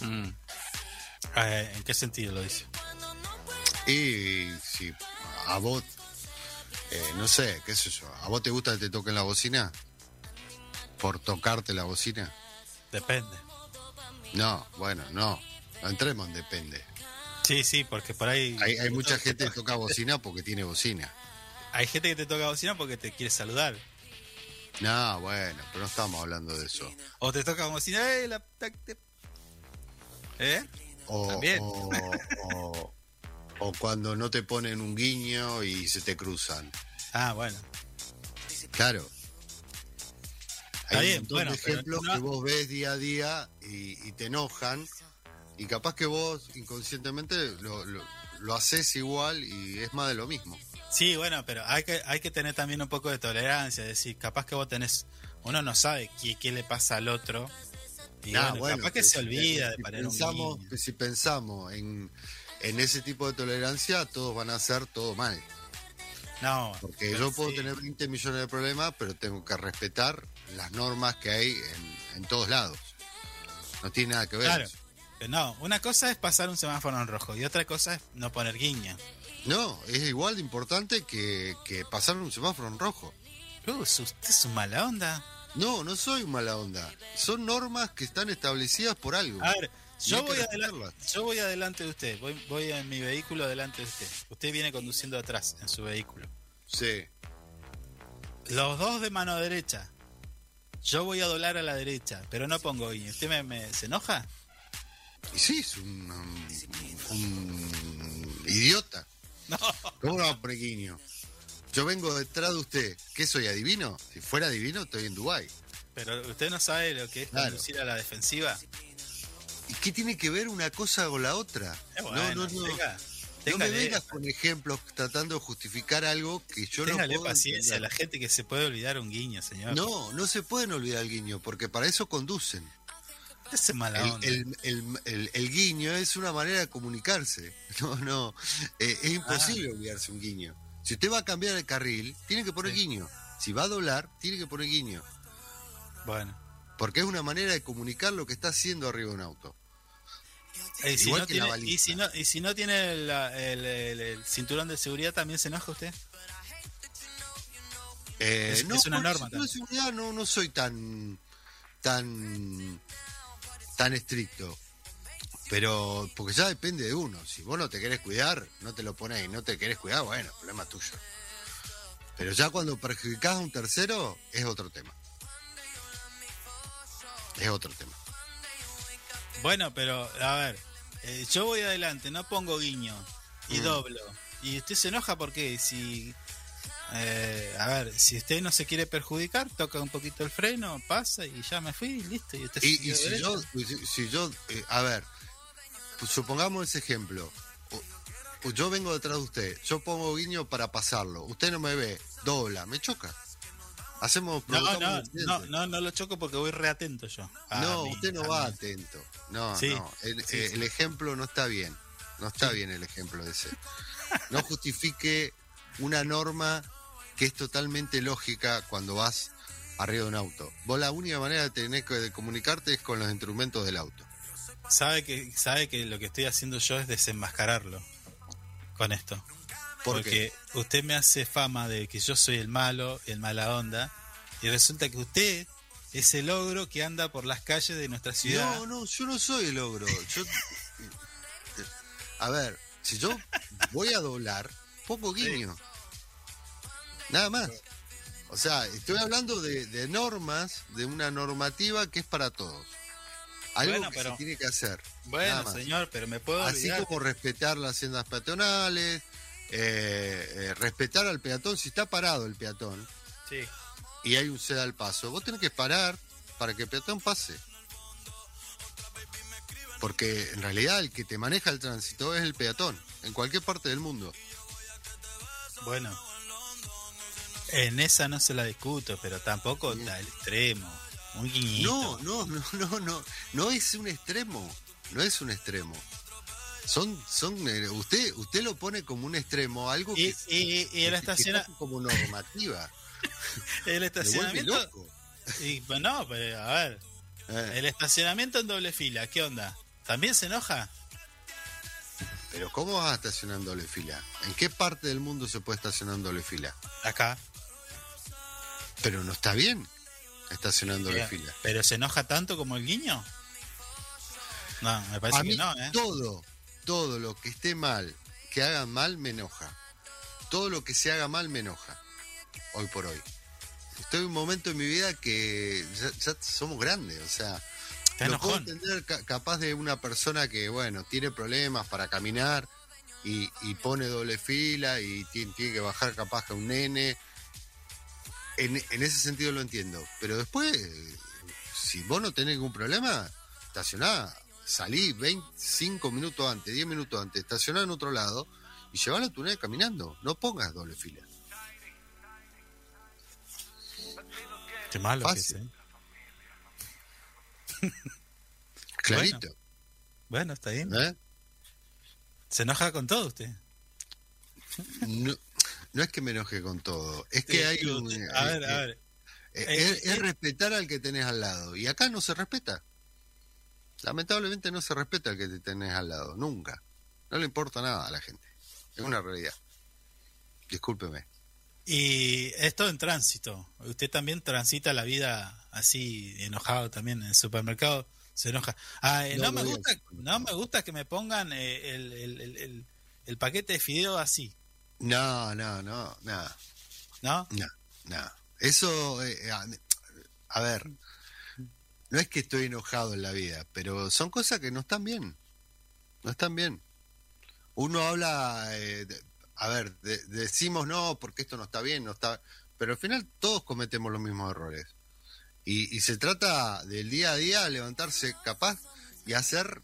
Mm. Eh, ¿En qué sentido lo dice? Y si a vos, eh, no sé, qué sé yo, ¿a vos te gusta que te toquen la bocina? ¿Por tocarte la bocina? Depende. No, bueno, no. No entremos en depende. Sí, sí, porque por ahí. Hay, hay mucha gente que toca bocina porque tiene bocina. Hay gente que te toca bocina porque te quiere saludar. No, bueno, pero no estamos hablando de eso. O te toca bocina, ¡eh! La, ¿Eh? O, También. o- o- o cuando no te ponen un guiño y se te cruzan. Ah, bueno. Claro. Está Hay bien, un montón bueno, de pero ejemplos no- que vos ves día a día y, y te enojan. Y capaz que vos inconscientemente lo, lo, lo haces igual y es más de lo mismo. Sí, bueno, pero hay que, hay que tener también un poco de tolerancia. Es decir, capaz que vos tenés. Uno no sabe qué, qué le pasa al otro. Y bueno, bueno, capaz que que se si- olvida de un pensamos, guiño. que si pensamos en, en ese tipo de tolerancia, todos van a hacer todo mal. No, Porque yo puedo sí. tener 20 millones de problemas, pero tengo que respetar las normas que hay en, en todos lados. No tiene nada que ver. Claro. eso. No, una cosa es pasar un semáforo en rojo y otra cosa es no poner guiño. No, es igual de importante que, que pasar un semáforo en rojo. Uh, usted es un mala onda. No, no soy mala onda. Son normas que están establecidas por algo. A ver, yo voy, adelante, yo voy adelante de usted, voy, voy en mi vehículo adelante de usted. Usted viene conduciendo atrás en su vehículo. Sí. Los dos de mano derecha. Yo voy a doblar a la derecha, pero no pongo guiño. ¿Usted me, me- se enoja? Y sí, es un, un idiota. No. ¿Cómo no va guiño? Yo vengo detrás de usted. ¿Qué soy, adivino? Si fuera adivino, estoy en Dubái. Pero usted no sabe lo que es Claro. conducir a la defensiva. ¿Y qué tiene que ver una cosa con la otra? Eh, bueno, no, no, no. tenga- no me vengas con ejemplos tratando de justificar algo que yo no puedo paciencia a la entender. gente que se puede olvidar un guiño, señor. No, no se pueden olvidar el guiño, porque para eso conducen. Usted es mala El, onda. el- el- el- el guiño es una manera de comunicarse. No, no. eh, es imposible Ah. olvidarse un guiño. Si usted va a cambiar el carril, tiene que poner guiño. Si va a doblar, tiene que poner guiño. Bueno. Porque es una manera de comunicar lo que está haciendo arriba de un auto. Eh, y, si no tiene, y, si no, y si no tiene el, el- el cinturón de seguridad, ¿también se enoja usted? Eh, Es- no, es una el norma de seguridad no, no soy tan tan, tan estricto. Pero, porque ya depende de uno. Si vos no te querés cuidar, no te lo pones y no te querés cuidar, bueno, problema tuyo. Pero ya cuando perjudicás a un tercero, es otro tema. Es otro tema. Bueno, pero a ver, eh, yo voy adelante, no pongo guiño y Mm. doblo. Y usted se enoja porque si, eh, a ver, si usted no se quiere perjudicar, toca un poquito el freno, pasa y ya me fui y listo. Y, usted Y, y si, yo, si, si yo, eh, a ver, pues supongamos ese ejemplo. Yo vengo detrás de usted, yo pongo guiño para pasarlo. Usted no me ve, dobla, me choca. Hacemos No, no, no, no, no lo choco porque voy reatento yo. No, mí, usted no va mí. atento. No, Sí, no. El, sí, eh, sí. el ejemplo no está bien. No está bien el ejemplo ese. No justifique una norma que es totalmente lógica cuando vas arriba de un auto. Vos la única manera de tener que de comunicarte es con los instrumentos del auto. Sabe que, sabe que lo que estoy haciendo yo es desenmascararlo con esto. ¿Por Porque usted me hace fama de que yo soy el malo, el mala onda, y resulta que usted es el ogro que anda por las calles de nuestra ciudad. No, no, yo no soy el ogro. Yo, a ver, si yo voy a doblar, pongo guiño. Nada más. O sea, estoy hablando de, de normas, de una normativa que es para todos. Algo Bueno, que pero- se tiene que hacer. Bueno, señor, pero me puedo Así olvidar. como respetar las haciendas peatonales, eh, eh, respetar al peatón. Si está parado el peatón Sí. y hay un ceda al paso, vos tenés que parar para que el peatón pase. Porque en realidad el que te maneja el tránsito es el peatón, en cualquier parte del mundo. Bueno, en esa no se la discuto, pero tampoco está al extremo. Un guiñito. No, no, no, no, no, no es un extremo, no es un extremo. Son, son, eh, usted, usted lo pone como un extremo, algo que, y, y el que estaciona- como normativa. el estacionamiento. loco. Y, pues no, pero a ver. Eh, El estacionamiento en doble fila, ¿qué onda? ¿También se enoja? pero ¿cómo vas a estacionar en doble fila? ¿En qué parte del mundo se puede estacionar en doble fila? Acá. Pero no está bien estacionar en doble Pero, fila. pero se enoja tanto como el guiño? No, me parece a que mí no, ¿eh? todo, todo lo que esté mal, que hagan mal, me enoja. Todo lo que se haga mal me enoja. Hoy por hoy. Estoy en un momento en mi vida que ya, ya somos grandes, o sea, lo puedo entender ca- capaz de una persona que, bueno, tiene problemas para caminar y, y pone doble fila y tiene, tiene que bajar capaz que un nene. En, en ese sentido lo entiendo. Pero después, si vos no tenés ningún problema, estacioná, salí 25 minutos antes, 10 minutos antes, estacioná en otro lado y llevalo a tu nene caminando. No pongas doble fila. Qué malo que es. ¿eh? Clarito. Bueno, está bien. ¿eh? Se enoja con todo usted. No, no es que me enoje con todo, es que Sí, hay digo, un... eh, a ver, eh, a ver. eh, Eh, es, es respetar al que tenés al lado. Y acá no se respeta. Lamentablemente no se respeta al que te tenés al lado, nunca. No le importa nada a la gente. Es una realidad. Discúlpeme. Y esto en tránsito. Usted también transita la vida así, enojado también en el supermercado. Se enoja. Ah, eh, No, no, me gusta, no me gusta que me pongan eh, el, el- el- paquete de fideo así, No, no, no, nada. ¿no? No, no. Eso, eh, a, a ver, no es que estoy enojado en la vida, pero son cosas que no están bien. No están bien. Uno habla, eh, de- a ver, de- decimos no, porque esto no está bien, no está. Pero al final todos cometemos los mismos errores. Y, y se trata del día a día levantarse capaz y hacer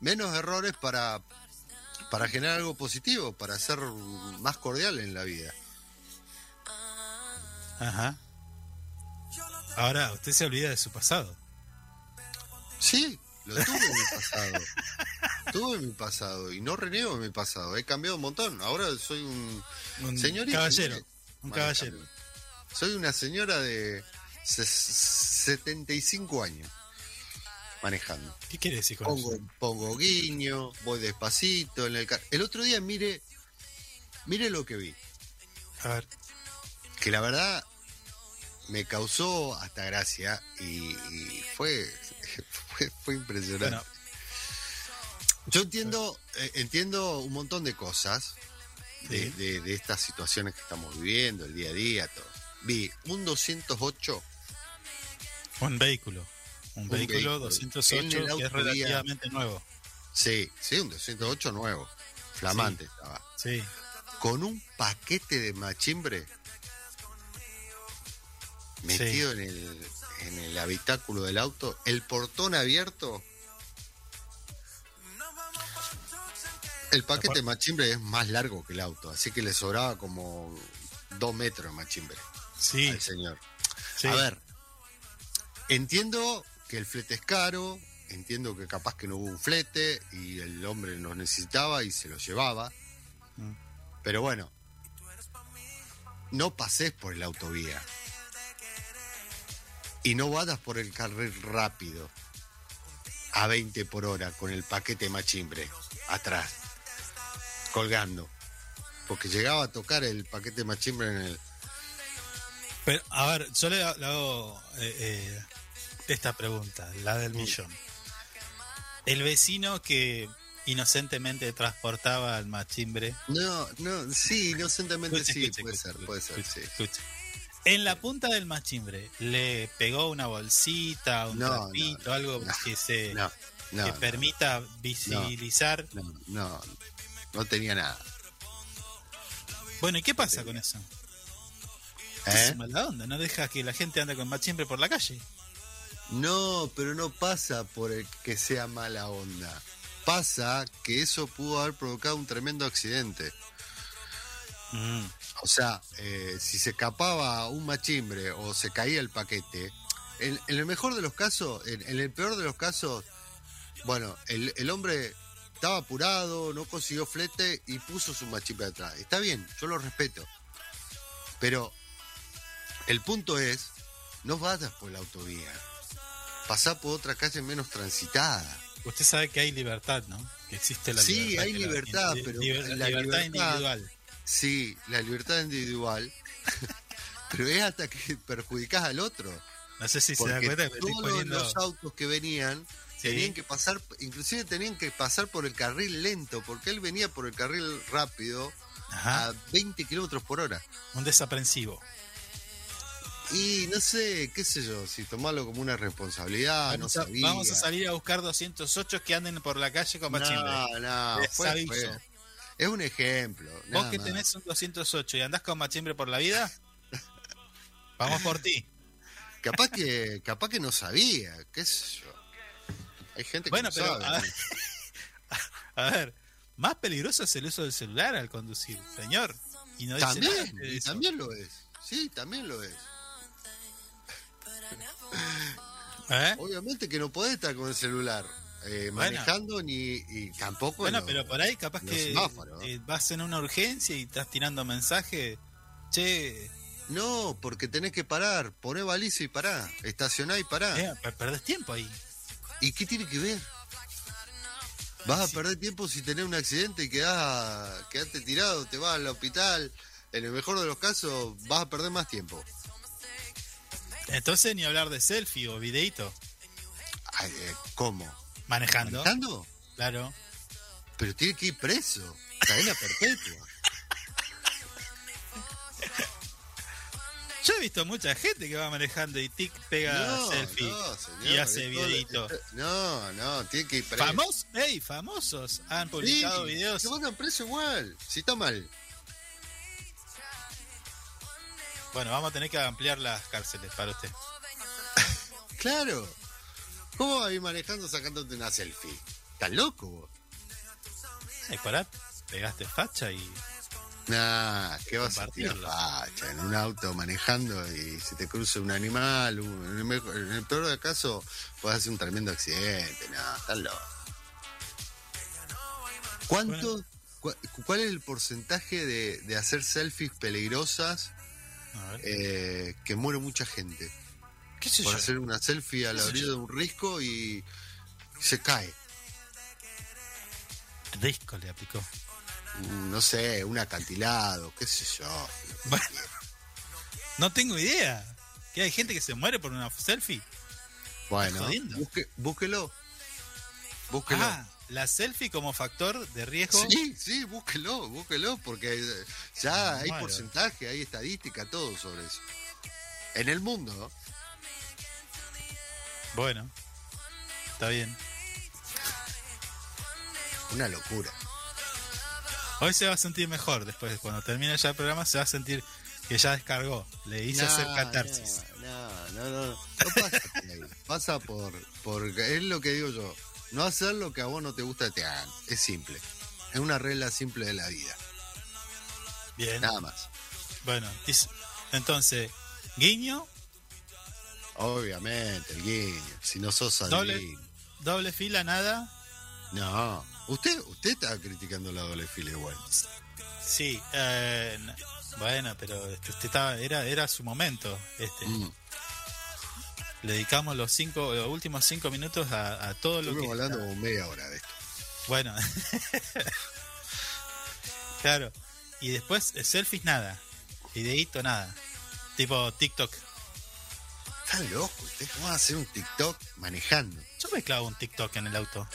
menos errores para, para generar algo positivo, para ser más cordial en la vida. Ajá. Ahora, usted se olvida de su pasado. Sí, lo tuve en mi pasado. tuve en mi pasado y no reniego de mi pasado. He cambiado un montón. Ahora soy un, Un señorito. caballero, ¿sí? un caballero. Soy una señora de ses- 75 años manejando. ¿Qué quiere decir con Pongo, eso? pongo guiño, voy despacito en el car- El otro día mire, mire lo que vi. A ver, Que la verdad me causó hasta gracia y, y fue, fue, fue impresionante. Bueno. Yo entiendo, eh, entiendo un montón de cosas de, Sí. de- de estas situaciones que estamos viviendo, el día a día, todo. Vi un 208 Un vehículo. Un, Un vehículo, vehículo. 208 En el que es relativamente nuevo. Sí, sí, un 208 nuevo. Flamante estaba. Sí. Con un paquete de machimbre metido en, el, en el habitáculo del auto, el portón abierto. El paquete de machimbre es más largo que el auto, así que le sobraba como dos metros de machimbre Sí. al señor. Sí. A ver, entiendo que el flete es caro, entiendo que capaz que no hubo un flete y el hombre lo necesitaba y se lo llevaba. Mm. Pero bueno, no pases por el autovía. Y no vayas por el carril rápido a 20 por hora con el paquete machimbre atrás, colgando. Porque llegaba a tocar el paquete machimbre en el, Pero, a ver, yo le, hago eh, eh, esta pregunta, la del millón. El vecino que inocentemente transportaba al machimbre. No, no, sí, inocentemente Escuche, sí, escuche, puede escuche, ser, puede ser, sí. En la punta del machimbre le pegó una bolsita, un No, trapito, algo que se que permita visibilizar. no, no, no tenía nada. Bueno, ¿y qué pasa con eso? ¿Eh? Es mala onda, no deja que la gente ande con machimbre por la calle. No, pero no pasa por el que sea mala onda. Pasa que eso pudo haber provocado un tremendo accidente. Mm. O sea, eh, si se escapaba un machimbre o se caía el paquete, en, en el mejor de los casos, en, en el peor de los casos, bueno, el, el hombre estaba apurado, no consiguió flete y puso su machimbre atrás. Está bien, yo lo respeto. Pero el punto es, no vayas por la autovía. Pasá por otra calle menos transitada. Usted sabe que hay libertad, ¿no? Que existe la Sí, libertad. hay que la- libertad, li- pero la libertad libertad- individual. Sí, la libertad individual, pero es hasta que perjudicás al otro. No sé si se da cuenta que todos poniendo. los autos que venían Sí. tenían que pasar, inclusive tenían que pasar por el carril lento, porque él venía por el carril rápido Ajá. a 20 kilómetros por hora. Un desaprensivo. Y no sé, qué sé yo, si tomarlo como una responsabilidad, vamos, no a, vamos a salir a buscar 208 que anden por la calle con machimbre. No, no, Les fue- aviso. fue- Es un ejemplo. Vos que más. tenés un 208 y andás con machimbre por la vida, vamos por ti. Capaz que, capaz que no sabía, qué sé yo. Hay gente que Bueno, no pero sabe. a, ver, a ver, más peligroso es el uso del celular al conducir, señor. Y no También, y también lo es. Sí, también lo es. ¿Eh? Obviamente que no podés estar con el celular eh, Bueno. manejando ni y tampoco. Bueno, en los- pero por ahí capaz que eh, vas en una urgencia y estás tirando mensaje. Che, No, porque tenés que parar, poné baliza y pará, estacioná y pará. eh, per- perdés tiempo ahí. ¿Y qué tiene que ver? Vas a perder tiempo si tenés un accidente y quedás, quedaste tirado, te vas al hospital. En el mejor de los casos, vas a perder más tiempo. Entonces ni hablar de selfie o videito. Ay, eh, ¿Cómo? Manejando. ¿Manejando? Claro. Pero tiene que ir preso. Cadena perpetua. Yo he visto mucha gente que va manejando y tic pega No, selfie no, señor, y hace videito. No, no, tiene que ir preso. Famosos, ey, famosos han publicado Sí, videos. Se mandan preso igual, si está mal. Bueno, vamos a tener que ampliar las cárceles para usted. Claro. ¿Cómo vas a ir manejando sacándote una selfie? ¿Estás loco vos? Ay, pará, pegaste facha y. Nah, ¿qué vas a tirar facha? En un auto manejando y se te cruza un animal. un- en, el mejor- en el peor del caso, puedes hacer un tremendo accidente. No, estás loco. ¿Cuánto? cua- ¿Cuál es el porcentaje de, de hacer selfies peligrosas A ver. eh, que muere mucha gente? ¿Qué sé Por yo? hacer una selfie a la ¿Qué sé orilla de un risco y se cae. Risco le aplicó. Mm, No sé, un acantilado, qué sé yo. Bueno, no tengo idea. ¿Que hay gente que se muere por una selfie? Bueno, busque- búsquelo. Búsquelo. Ah, la selfie como factor de riesgo. Sí, sí, búsquelo, búsquelo, porque eh, ya hay porcentaje, hay estadística, todo sobre eso. En el mundo, ¿no? Bueno, está bien. una locura. Hoy se va a sentir mejor después, cuando termine ya el programa, se va a sentir que ya descargó. Le hice hacer catarsis. No, no, no, no, no pasa. Pasa por, por, es lo que digo yo, no hacer lo que a vos no te gusta te hagan, es simple. Es una regla simple de la vida, Bien. nada más. Bueno, entonces, guiño, Obviamente, el guiño, si no sos doble, adivino. doble fila, nada. No, usted, usted está criticando la doble fila igual. Sí, eh, bueno, pero este, estaba, era, era su momento. Este. Mm. Le dedicamos los cinco, los últimos cinco minutos a, a todo lo que. Estuvimos hablando como media hora de esto. Bueno. claro. Y después eh, selfies nada. Videíto nada. Tipo TikTok. Está loco, usted cómo va a hacer un TikTok manejando. Yo me clavo un TikTok en el auto.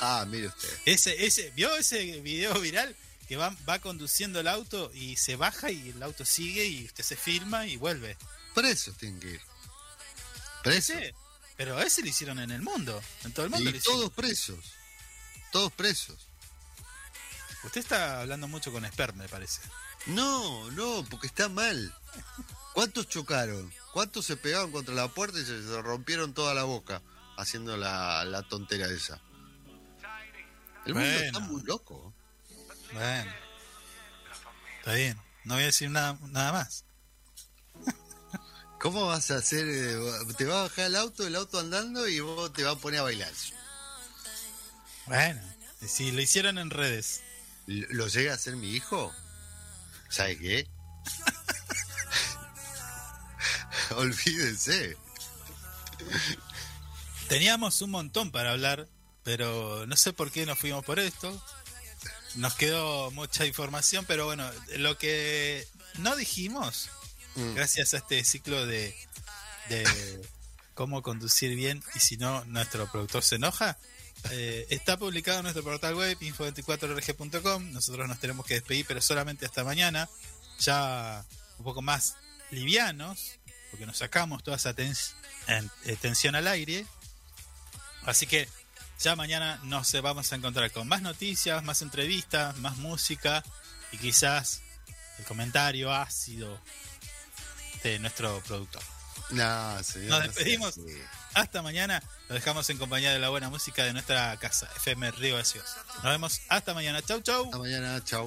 Ah, mire usted. Ese, ese, ¿vio ese video viral? Que va, va conduciendo el auto y se baja y el auto sigue y usted se filma y vuelve. Presos tienen que ir. Presos. Ese, pero ese lo hicieron en el mundo. En todo el mundo lo Y hicieron. todos presos. Todos presos. Usted está hablando mucho con Sper, me parece. No, no, porque está mal. ¿Cuántos chocaron? ¿Cuántos se pegaron contra la puerta y se, rompieron toda la boca haciendo la, la tontera esa? El mundo Bueno. está muy loco. Bueno. Está bien. No voy a decir nada, nada más. ¿Cómo vas a hacer? eh, te va a bajar el auto, el auto andando y vos te vas a poner a bailar. Bueno. Si lo hicieron en redes. ¿Lo llega a hacer mi hijo? ¿Sabe qué? Olvídense. Teníamos un montón para hablar, pero no sé por qué nos fuimos por esto. Nos quedó mucha información, pero bueno, lo que no dijimos, Mm. gracias a este ciclo de, de cómo conducir bien y si no, nuestro productor se enoja, eh, está publicado en nuestro portal web info24rg.com. Nosotros nos tenemos que despedir, pero solamente hasta mañana, ya un poco más livianos, porque nos sacamos toda esa tens- en- eh, tensión al aire. Así que ya mañana nos vamos a encontrar con más noticias, más entrevistas, más música y quizás el comentario ácido de nuestro productor. No, señor. Nos despedimos. Hasta mañana. Lo dejamos en compañía de la buena música de nuestra casa, FM Río Gaseosa. Nos vemos hasta mañana. Chau, chau. Hasta mañana, chau.